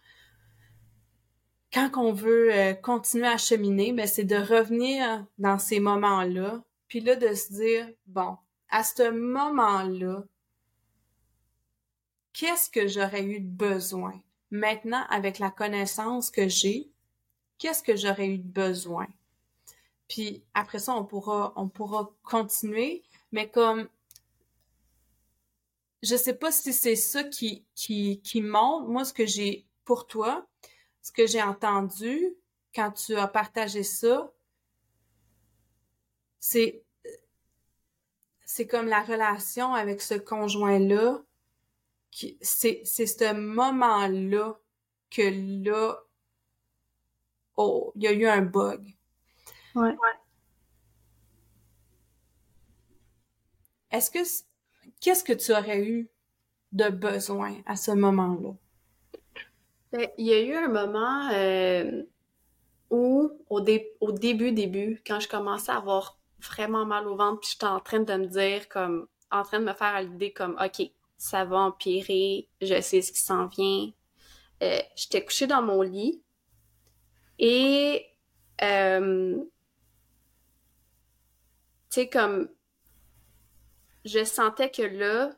quand on veut euh, continuer à cheminer, ben, c'est de revenir dans ces moments-là, puis là de se dire, bon, à ce moment-là, qu'est-ce que j'aurais eu de besoin? Maintenant, avec la connaissance que j'ai, qu'est-ce que j'aurais eu de besoin? Puis après ça, on pourra, on pourra continuer. Mais comme je sais pas si c'est ça qui, qui, qui montre, moi, ce que j'ai pour toi, ce que j'ai entendu quand tu as partagé ça, c'est c'est comme la relation avec ce conjoint-là, c'est, c'est ce moment-là que là, oh, il y a eu un bug. Ouais. Est-ce que qu'est-ce que tu aurais eu de besoin à ce moment-là? Ben, il y a eu un moment euh, où, au, au début, début, quand je commençais à avoir vraiment mal au ventre, puis j'étais en train de me dire, comme, en train de me faire à l'idée comme, OK, ça va empirer, je sais ce qui s'en vient. Euh, j'étais couchée dans mon lit et euh, tu sais, comme, je sentais que là,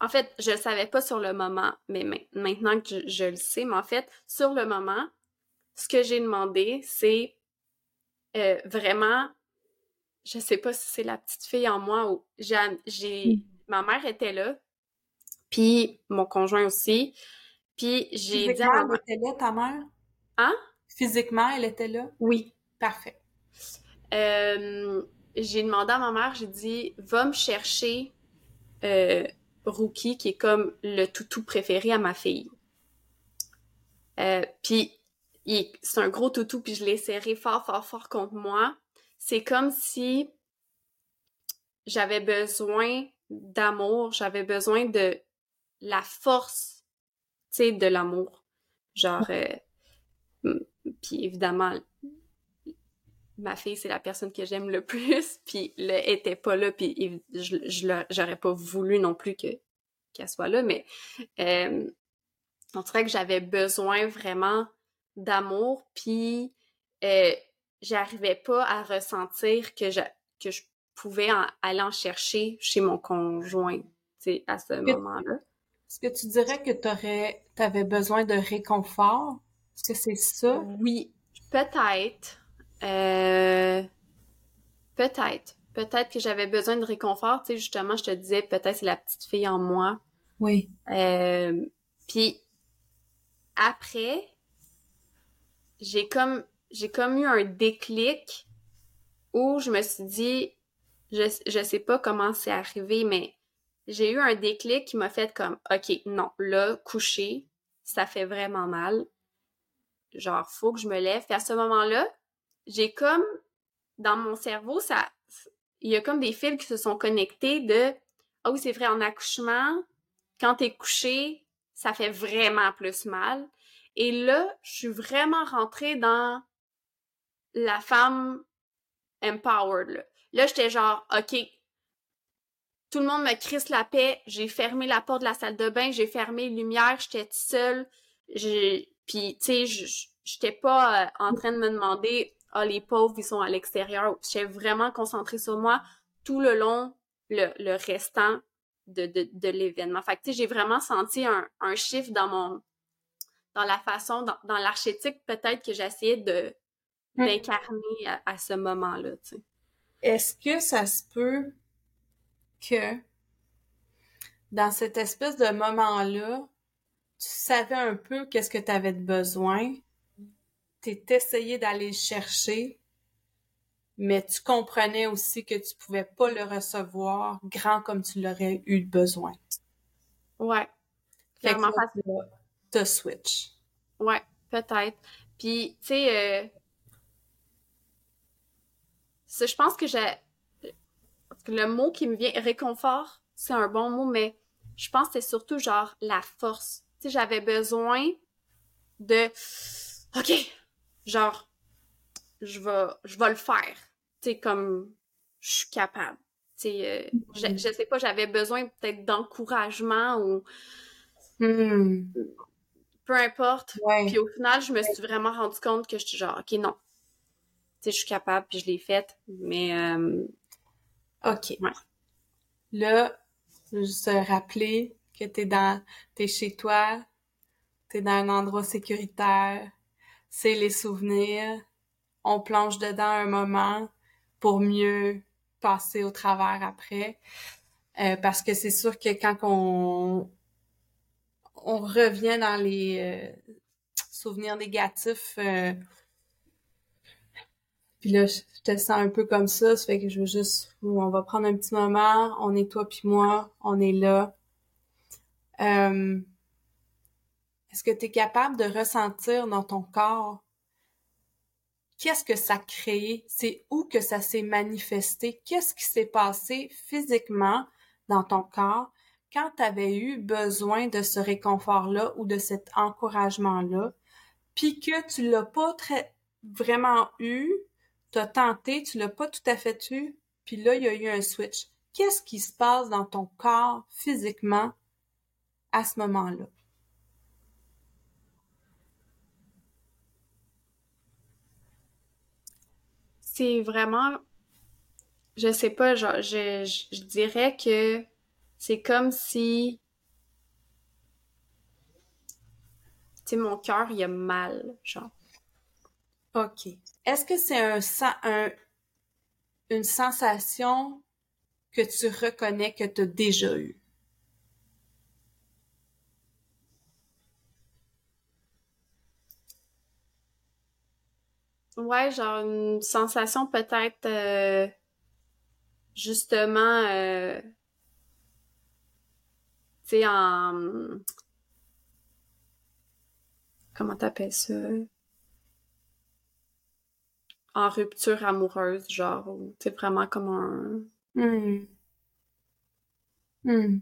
en fait, je le savais pas sur le moment, mais maintenant que je, le sais, mais en fait, sur le moment, ce que j'ai demandé, c'est euh, vraiment, je sais pas si c'est la petite fille en moi ou j'ai, hmm. ma mère était là, puis mon conjoint aussi, puis j'ai dit à elle était là, ta mère? Hein? Physiquement, elle était là? Oui. Parfait. Euh, j'ai demandé à ma mère, j'ai dit, va me chercher, euh, Rookie, qui est comme le toutou préféré à ma fille. Euh, puis c'est un gros toutou, puis je l'ai serré fort, fort, fort contre moi. C'est comme si j'avais besoin d'amour, j'avais besoin de la force, tu sais, de l'amour. Genre, euh, puis évidemment, ma fille, c'est la personne que j'aime le plus, puis le était pas là, puis je, j'aurais pas voulu non plus que qu'elle soit là, mais euh, on dirait que j'avais besoin vraiment d'amour, puis euh, j'arrivais pas à ressentir que je, que je pouvais aller en chercher chez mon conjoint, à ce moment-là. Est-ce que tu dirais que tu avais besoin de réconfort? Est-ce que c'est ça? Oui, peut-être. Euh, peut-être. Peut-être que j'avais besoin de réconfort. Tu sais, justement, je te disais, peut-être c'est la petite fille en moi. Oui. Euh, puis après, j'ai comme j'ai comme eu un déclic où je me suis dit je je sais pas comment c'est arrivé mais j'ai eu un déclic qui m'a fait comme OK non là coucher ça fait vraiment mal genre faut que je me lève puis à ce moment-là j'ai comme dans mon cerveau ça il y a comme des fils qui se sont connectés de ah oui c'est vrai en accouchement quand t'es couché ça fait vraiment plus mal et là, je suis vraiment rentrée dans la femme empowered. Là, là j'étais genre, OK, tout le monde me crisse la paix. J'ai fermé la porte de la salle de bain, j'ai fermé les lumières, j'étais seule. Puis, tu sais, j'étais pas euh, en train de me demander, ah, les pauvres, ils sont à l'extérieur. J'étais vraiment concentrée sur moi tout le long, le, le restant de, de, de l'événement. Fait que, j'ai vraiment senti un, un chiffre dans mon, dans la façon, dans, dans l'archétype peut-être que j'essayais de hmm. d'incarner à, ce moment-là. Tu sais. Est-ce que ça se peut que dans cette espèce de moment-là, tu savais un peu qu'est-ce que tu avais de besoin, tu essayé d'aller le chercher, mais tu comprenais aussi que tu pouvais pas le recevoir grand comme tu l'aurais eu besoin. Ouais. Clairement te switch. Ouais, peut-être. Puis, tu sais, euh, je pense que j'ai. Le mot qui me vient, réconfort, c'est un bon mot, mais je pense que c'est surtout genre la force. Tu sais, j'avais besoin de. OK, genre, je vais, je vais le faire. Tu sais, comme je suis capable. Tu sais, euh, je, je sais pas, j'avais besoin peut-être d'encouragement ou. Hmm peu importe. Puis au final, je me suis vraiment rendu compte que je suis genre, OK, non. Tu sais, je suis capable, puis je l'ai faite, mais... Euh, OK. Là, juste rappeler que t'es dans... T'es chez toi, t'es dans un endroit sécuritaire, c'est les souvenirs, on plonge dedans un moment pour mieux passer au travers après. Euh, parce que c'est sûr que quand on, on revient dans les euh, souvenirs négatifs. Euh, puis là, je te sens un peu comme ça, ça fait que je veux juste, on va prendre un petit moment, on est toi puis moi, on est là. Est-ce que tu es capable de ressentir dans ton corps qu'est-ce que ça a créé, c'est où que ça s'est manifesté, qu'est-ce qui s'est passé physiquement dans ton corps quand tu avais eu besoin de ce réconfort-là ou de cet encouragement-là, puis que tu l'as pas vraiment eu, tu as tenté, tu l'as pas tout à fait eu, puis là, il y a eu un switch. Qu'est-ce qui se passe dans ton corps physiquement à ce moment-là? C'est vraiment, je sais pas, genre, je, je dirais que c'est comme si. Tu mon cœur, il a mal, genre. OK. Est-ce que c'est un, un, une sensation que tu reconnais que tu as déjà eue? Ouais, genre une sensation peut-être euh, justement euh, sais, en... Comment t'appelles ça? En rupture amoureuse, genre, ou c'est vraiment comme un... Hmm. Hmm.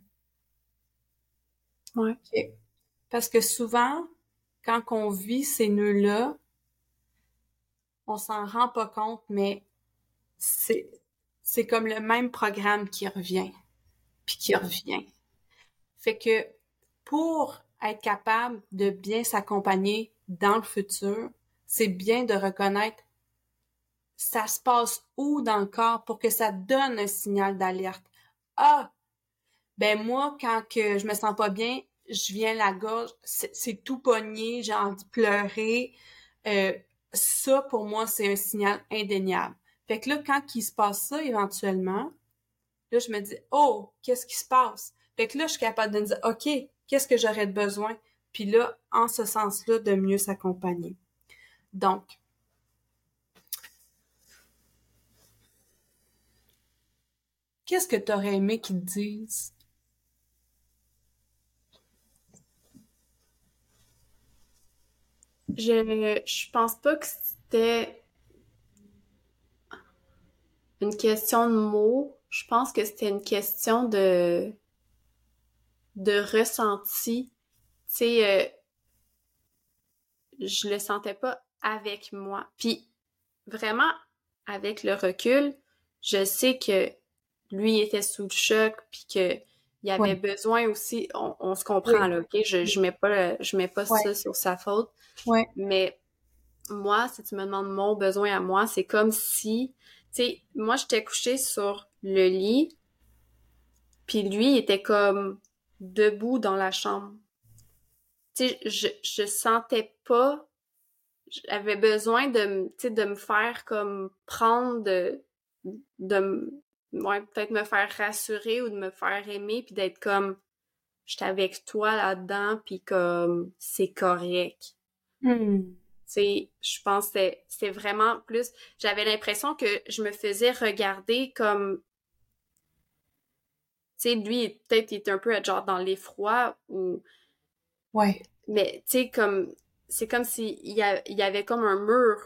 Ouais. Parce que souvent, quand on vit ces nœuds-là, on s'en rend pas compte, mais c'est, c'est comme le même programme qui revient, puis qui revient. Fait que pour être capable de bien s'accompagner dans le futur, c'est bien de reconnaître ça se passe où dans le corps pour que ça donne un signal d'alerte. Ah, ben moi, quand que je me sens pas bien, je viens la gorge, c'est tout pogné, j'ai envie de pleurer. Euh, ça, pour moi, c'est un signal indéniable. Fait que là, quand il se passe ça, éventuellement, là, je me dis, oh, qu'est-ce qui se passe? Fait que là, je suis capable de me dire, OK, qu'est-ce que j'aurais besoin? Puis là, en ce sens-là, de mieux s'accompagner. Donc, qu'est-ce que tu aurais aimé qu'ils te disent? Je, je pense pas que c'était une question de mots. Je pense que c'était une question de de ressenti. Tu sais, euh, je le sentais pas avec moi. Puis vraiment, avec le recul, je sais que lui était sous le choc, puis que il avait besoin aussi. On, se comprend là, ok? Je, je mets pas je mets pas ça sur sa faute. Ouais. Mais moi, si tu me demandes mon besoin à moi, c'est comme si, tu sais, moi j'étais couchée sur le lit, puis lui il était comme debout dans la chambre. Tu sais, je, je sentais pas, j'avais besoin de, tu sais, de me faire comme prendre de, de, ouais, peut-être me faire rassurer ou de me faire aimer puis d'être comme, j'étais avec toi là-dedans puis comme, c'est correct. Hmm. Tu sais, je pense que c'est vraiment plus, j'avais l'impression que je me faisais regarder comme tu sais, lui, peut-être il était un peu genre dans l'effroi ou... Ouais. Mais, tu sais, comme... C'est comme s'il y, y avait comme un mur,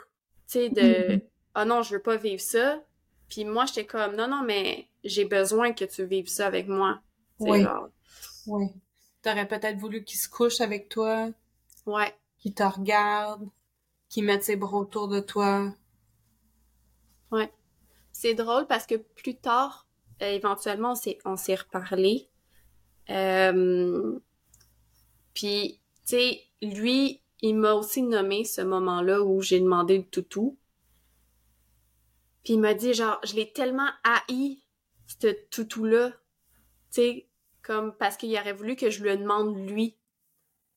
tu sais, de... Ah oh non, je veux pas vivre ça. Puis moi, j'étais comme, non, non, mais j'ai besoin que tu vives ça avec moi. Oui. Oui. T'aurais peut-être voulu qu'il se couche avec toi. Ouais. Qu'il te regarde. Qu'il mette ses bras autour de toi. Ouais. C'est drôle parce que plus tard, euh, éventuellement, on s'est reparlé. Euh, puis, tu sais, lui, il m'a aussi nommé ce moment-là où j'ai demandé le toutou. Puis il m'a dit, genre, je l'ai tellement haï, ce toutou-là. Tu sais, comme parce qu'il aurait voulu que je lui demande lui.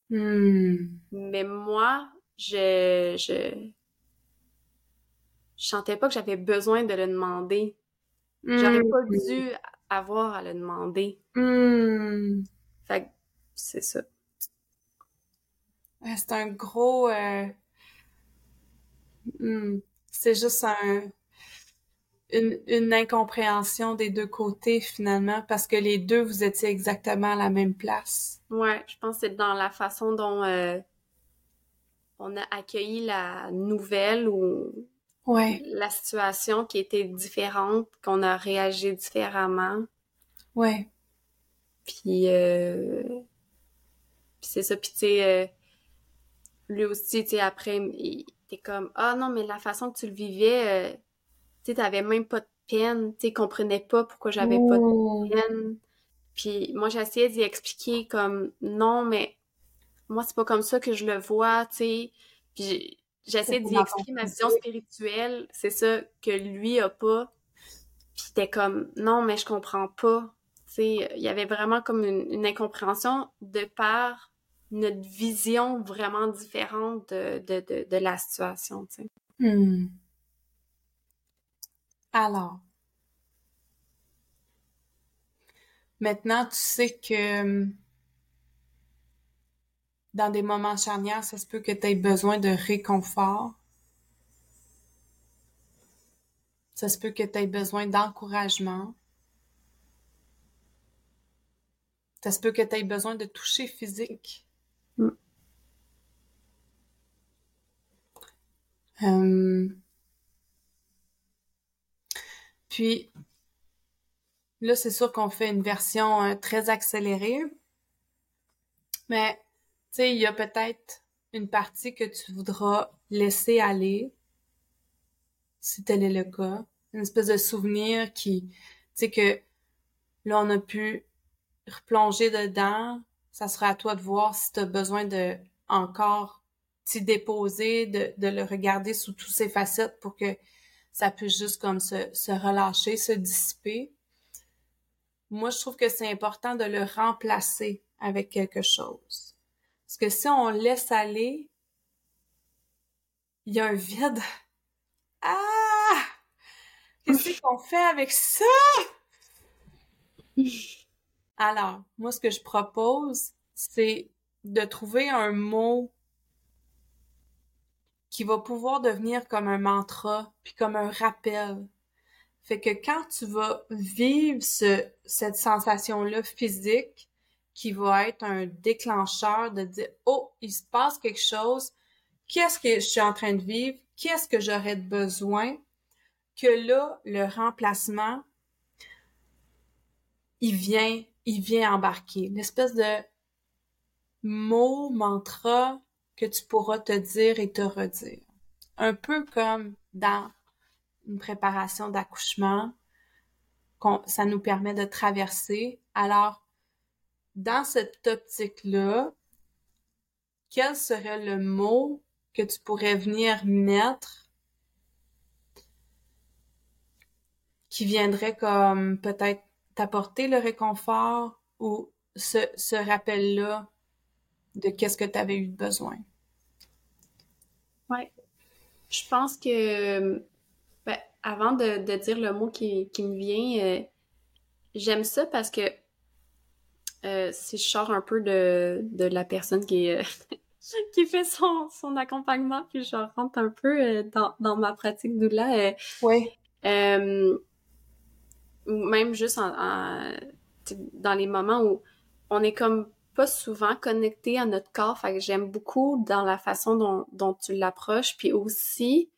Hmm. Mais moi, je, je, je sentais pas que j'avais besoin de le demander. J'aurais pas hmm. dû avoir à le demander. Hmm. Fait que c'est ça. C'est un gros... Euh... Hmm. C'est juste un... Une, une, incompréhension des deux côtés finalement parce que les deux vous étiez exactement à la même place. Ouais, je pense que c'est dans la façon dont euh, on a accueilli la nouvelle ou ouais. la situation qui était différente, qu'on a réagi différemment. Ouais. Puis, euh... puis c'est ça. Puis tu sais, euh... lui aussi, tu sais, après, était comme « Ah non, mais la façon que tu le vivais, euh... tu sais, t'avais même pas de peine. Tu comprenais pas pourquoi j'avais pas de peine. » Puis moi, j'essayais d'y expliquer comme « Non, mais moi, c'est pas comme ça que je le vois, tu sais. » Puis j'essaie d'y expliquer ma vision spirituelle, c'est ça que lui a pas. Puis t'es comme non mais je comprends pas. Tu sais, il y avait vraiment comme une, une, incompréhension de par notre vision vraiment différente de, de, de, de la situation, tu sais. Hmm. Alors, maintenant tu sais que dans des moments charnières, ça se peut que tu aies besoin de réconfort. Ça se peut que tu aies besoin d'encouragement. Ça se peut que tu aies besoin de toucher physique. Mm. Euh, puis, là, c'est sûr qu'on fait une version euh, très accélérée. Mais, tu sais, il y a peut-être une partie que tu voudras laisser aller, si tel est le cas. Une espèce de souvenir qui, tu sais, que là, on a pu replonger dedans. Ça sera à toi de voir si tu as besoin de encore t'y déposer, de, de le regarder sous toutes ses facettes pour que ça puisse juste comme se, se relâcher, se dissiper. Moi, je trouve que c'est important de le remplacer avec quelque chose. Parce que si on laisse aller, il y a un vide. Ah! Qu'est-ce qu'on fait avec ça? Alors, moi, ce que je propose, c'est de trouver un mot qui va pouvoir devenir comme un mantra, puis comme un rappel. Fait que quand tu vas vivre ce, cette sensation-là physique, qui va être un déclencheur de dire, oh, il se passe quelque chose, qu'est-ce que je suis en train de vivre, qu'est-ce que j'aurais besoin, que là, le remplacement, il vient, il vient embarquer. L'espèce de mot, mantra que tu pourras te dire et te redire. Un peu comme dans une préparation d'accouchement, ça nous permet de traverser. Alors, dans cette optique-là, quel serait le mot que tu pourrais venir mettre qui viendrait comme peut-être t'apporter le réconfort ou ce, ce rappel-là de qu'est-ce que tu avais eu besoin. Ouais. Je pense que ben, avant de, dire le mot qui, me vient, euh, j'aime ça parce que euh, si je sors un peu de, la personne qui, euh, qui fait son, son accompagnement, puis je rentre un peu dans, ma pratique doula. oui. ou même juste dans les moments où on est comme pas souvent connecté à notre corps. Fait que j'aime beaucoup dans la façon dont, dont tu l'approches. Puis aussi,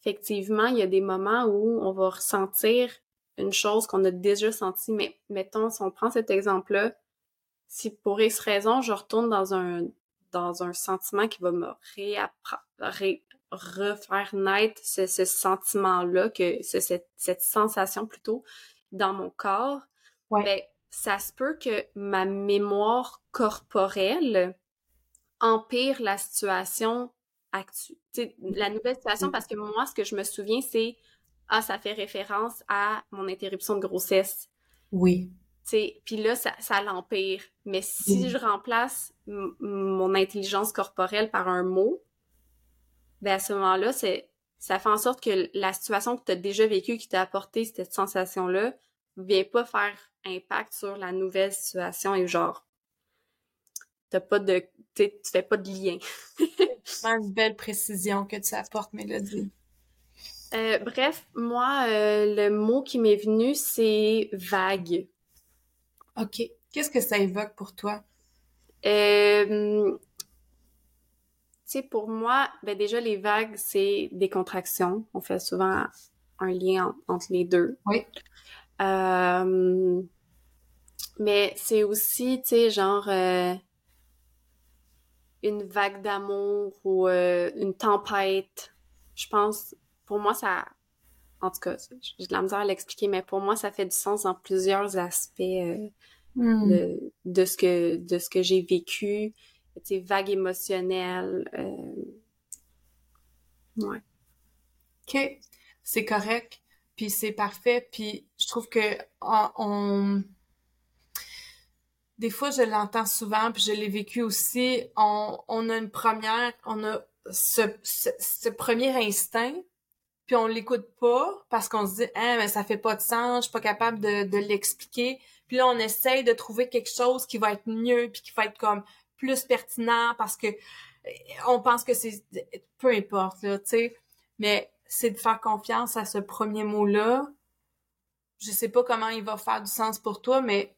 effectivement, il y a des moments où on va ressentir une chose qu'on a déjà sentie. Mais mettons, si on prend cet exemple-là, si pour X raison, je retourne dans un dans un sentiment qui va me refaire naître ce, ce sentiment-là, que cette, cette sensation plutôt dans mon corps, ouais. Ben, ça se peut que ma mémoire corporelle empire la situation actuelle, la nouvelle situation, parce que moi, ce que je me souviens, c'est ah, ça fait référence à mon interruption de grossesse. Oui. Puis là, ça, ça l'empire. Mais si je remplace mon intelligence corporelle par un mot, ben à ce moment-là, c'est ça fait en sorte que la situation que tu as déjà vécue, qui t'a apporté cette sensation-là, vient pas faire impact sur la nouvelle situation et genre t'as pas de tu fais pas de lien. C'est une belle précision que tu apportes, Mélodie. Euh, bref, moi, euh, le mot qui m'est venu, c'est vague. OK. Qu'est-ce que ça évoque pour toi? Euh, tu sais, pour moi, ben déjà, les vagues, c'est des contractions. On fait souvent un lien entre les deux. Oui. Euh, mais c'est aussi, tu sais, genre euh, une vague d'amour ou euh, une tempête. Je pense, pour moi, ça... En tout cas, j'ai de la misère à l'expliquer, mais pour moi, ça fait du sens dans plusieurs aspects euh, hmm. de, de, ce que, de ce que j'ai vécu. Tu sais, vague émotionnelle. Ouais. OK. C'est correct. Puis c'est parfait. Puis je trouve que on des fois, je l'entends souvent, puis je l'ai vécu aussi. On, on a une première, on a ce, ce, premier instinct, puis on l'écoute pas parce qu'on se dit, ah, mais ça fait pas de sens, je suis pas capable de, de l'expliquer. Puis là, on essaye de trouver quelque chose qui va être mieux, puis qui va être comme plus pertinent parce que euh, on pense que c'est peu importe là, tu sais. Mais c'est de faire confiance à ce premier mot-là. Je sais pas comment il va faire du sens pour toi, mais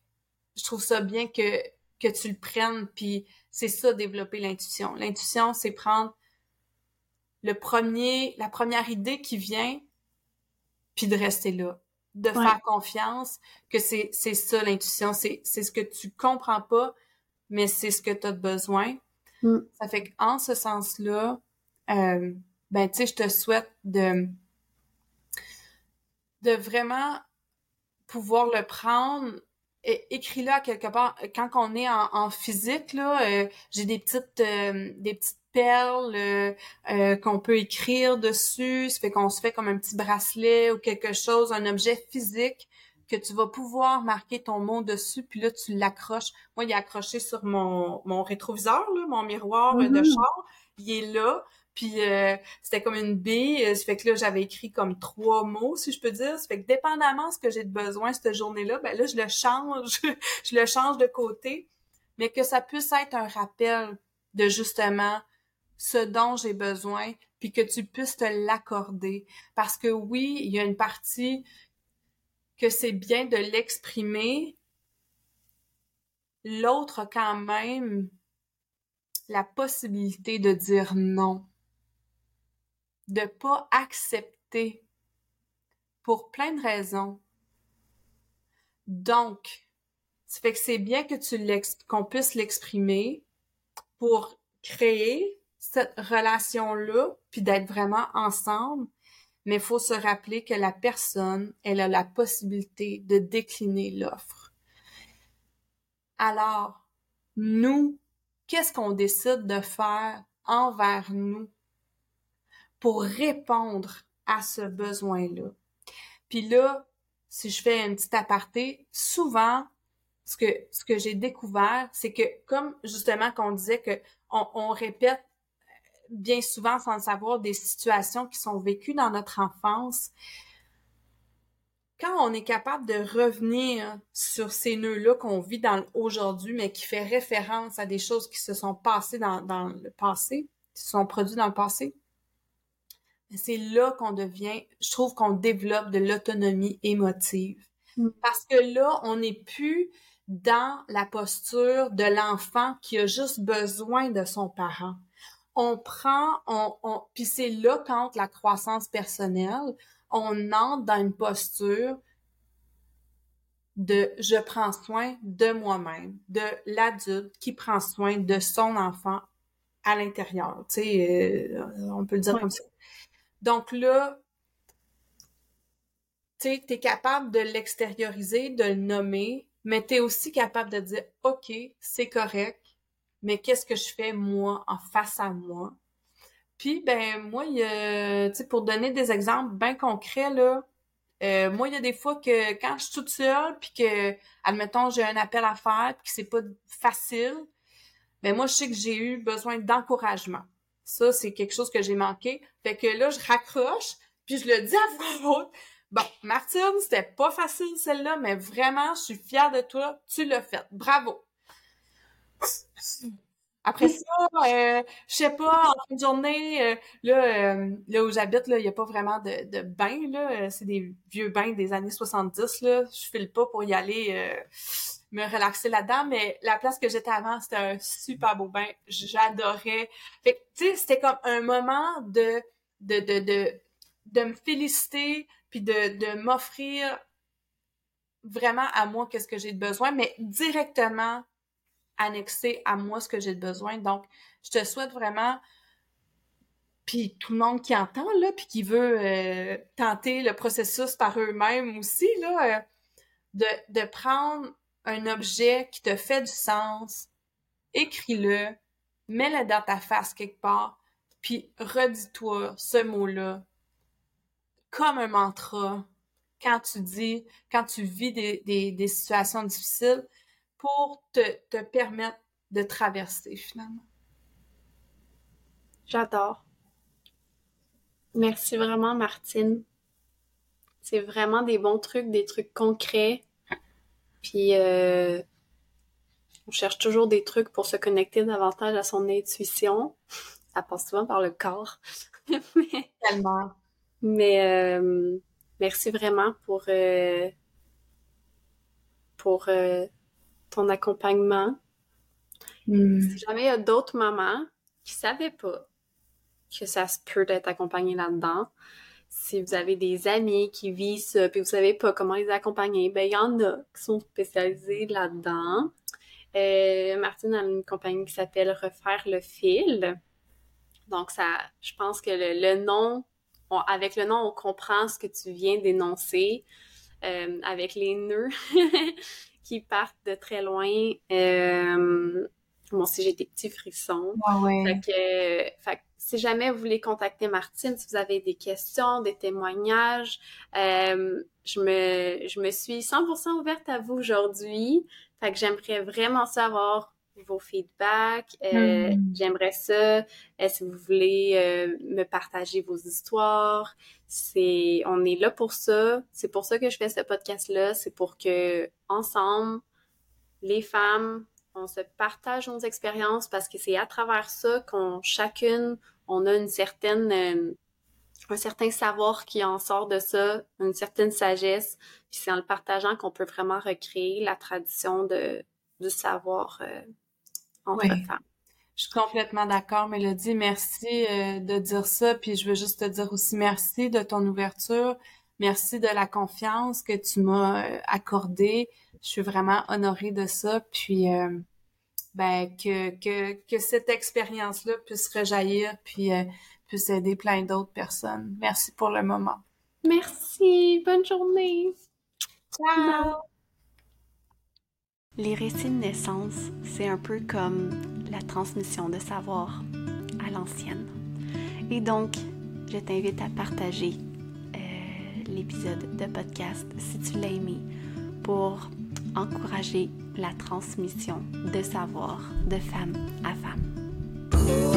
je trouve ça bien que, que tu le prennes, puis c'est ça, développer l'intuition. L'intuition, c'est prendre le premier, la première idée qui vient, puis de rester là. De faire confiance que c'est, c'est ça l'intuition, c'est, c'est ce que tu comprends pas, mais c'est ce que tu as besoin. Mm. Ça fait qu'en ce sens-là, euh, ben tu sais, je te souhaite de de vraiment pouvoir le prendre écris-le à quelque part. Quand on est en, physique, là, euh, j'ai des petites euh, des petites perles euh, qu'on peut écrire dessus. Ça fait qu'on se fait comme un petit bracelet ou quelque chose, un objet physique que tu vas pouvoir marquer ton mot dessus, puis là, tu l'accroches. Moi, il est accroché sur mon, mon rétroviseur, là, mon miroir de mm-hmm. char. Il est là. Puis euh, c'était comme une bille. Ça fait que là, j'avais écrit comme trois mots, si je peux dire. Ça fait que dépendamment de ce que j'ai de besoin cette journée-là, ben là, je le change, je le change de côté. Mais que ça puisse être un rappel de justement ce dont j'ai besoin, puis que tu puisses te l'accorder. Parce que oui, il y a une partie que c'est bien de l'exprimer. L'autre, quand même, la possibilité de dire non de pas accepter pour plein de raisons. Donc, ça fait que c'est bien que tu qu'on puisse l'exprimer pour créer cette relation-là, puis d'être vraiment ensemble, mais il faut se rappeler que la personne, elle a la possibilité de décliner l'offre. Alors, nous, qu'est-ce qu'on décide de faire envers nous? Pour répondre à ce besoin-là. Puis là, si je fais un petit aparté, souvent, ce que, ce que j'ai découvert, c'est que comme justement qu'on disait que on, répète bien souvent sans le savoir des situations qui sont vécues dans notre enfance, quand on est capable de revenir sur ces nœuds-là qu'on vit dans aujourd'hui, mais qui fait référence à des choses qui se sont passées dans, dans le passé, qui se sont produites dans le passé, c'est là qu'on devient, je trouve qu'on développe de l'autonomie émotive. Mm. Parce que là, on n'est plus dans la posture de l'enfant qui a juste besoin de son parent. On prend, on, on puis c'est là quand la croissance personnelle, on entre dans une posture de je prends soin de moi-même, de l'adulte qui prend soin de son enfant à l'intérieur. Tu sais, euh, on peut le dire comme ça. Donc là, tu es capable de l'extérioriser, de le nommer, mais tu es aussi capable de dire, OK, c'est correct, mais qu'est-ce que je fais, moi, en face à moi? Puis, ben, moi, tu sais, pour donner des exemples bien concrets, là, euh, moi, il y a des fois que quand je suis toute seule, puis que, admettons, j'ai un appel à faire, puis que c'est pas facile, ben moi, je sais que j'ai eu besoin d'encouragement. Ça, c'est quelque chose que j'ai manqué. Fait que là, je raccroche, puis je le dis à voix haute. Bon, Martine, c'était pas facile celle-là, mais vraiment, je suis fière de toi. Tu l'as fait. Bravo. Après ça, euh, je sais pas, en fin de journée, euh, là, euh, là où j'habite, il n'y a pas vraiment de, de bain, là. C'est des vieux bains des années 70, là. Je file pas pour y aller me relaxer là-dedans, mais la place que j'étais avant, c'était un super beau bain. J'adorais. Fait tu sais, c'était comme un moment de, de, de, de, de me féliciter, puis de, de m'offrir vraiment à moi qu'est-ce que j'ai de besoin, mais directement annexé à moi ce que j'ai de besoin. Donc, je te souhaite vraiment, puis tout le monde qui entend, là, puis qui veut euh, tenter le processus par eux-mêmes aussi, là, euh, de, de prendre un objet qui te fait du sens, écris-le, mets-le dans ta face quelque part, puis redis-toi ce mot-là comme un mantra quand tu dis, quand tu vis des, situations difficiles pour te, te permettre de traverser finalement. J'adore. Merci vraiment, Martine. C'est vraiment des bons trucs, des trucs concrets puis, euh, on cherche toujours des trucs pour se connecter davantage à son intuition. Ça passe souvent par le corps. mais, Tellement. Mais euh, merci vraiment pour, euh, pour ton accompagnement. Hmm. Si jamais il y a d'autres mamans qui savaient pas que ça se peut d'être accompagné là-dedans, si vous avez des amis qui vivent ça, puis vous savez pas comment les accompagner, ben il y en a qui sont spécialisés là-dedans. Euh, Martine a une compagnie qui s'appelle Refaire le fil. Donc ça, je pense que le, le nom, on- avec le nom, on comprend ce que tu viens d'énoncer. Euh, avec les nœuds qui partent de très loin. Euh, moi aussi, j'ai des petits frissons. Ouais, ouais. Fait que, fait que si jamais vous voulez contacter Martine, si vous avez des questions, des témoignages, euh, je me, je me suis 100% ouverte à vous aujourd'hui. Fait que j'aimerais vraiment savoir vos feedbacks. Euh, Mm. J'aimerais ça. euh, si vous voulez euh, me partager vos histoires, c'est, on est là pour ça. C'est pour ça que je fais ce podcast-là. C'est pour que ensemble, les femmes, on se partage nos expériences parce que c'est à travers ça qu'on chacune, on a une certaine, euh, un certain savoir qui en sort de ça, une certaine sagesse. Puis c'est en le partageant qu'on peut vraiment recréer la tradition de, du savoir euh, entre Oui. femmes. Je suis complètement d'accord, Mélodie. Merci euh, de dire ça. Puis je veux juste te dire aussi merci de ton ouverture. Merci de la confiance que tu m'as accordée. Je suis vraiment honorée de ça. Puis euh, ben que, que, que cette expérience-là puisse rejaillir puis euh, puisse aider plein d'autres personnes. Merci pour le moment. Merci, bonne journée. Ciao! Les récits de naissance, c'est un peu comme la transmission de savoir à l'ancienne. Et donc, je t'invite à partager euh, l'épisode de podcast si tu l'as aimé pour encourager la transmission de savoir de femme à femme.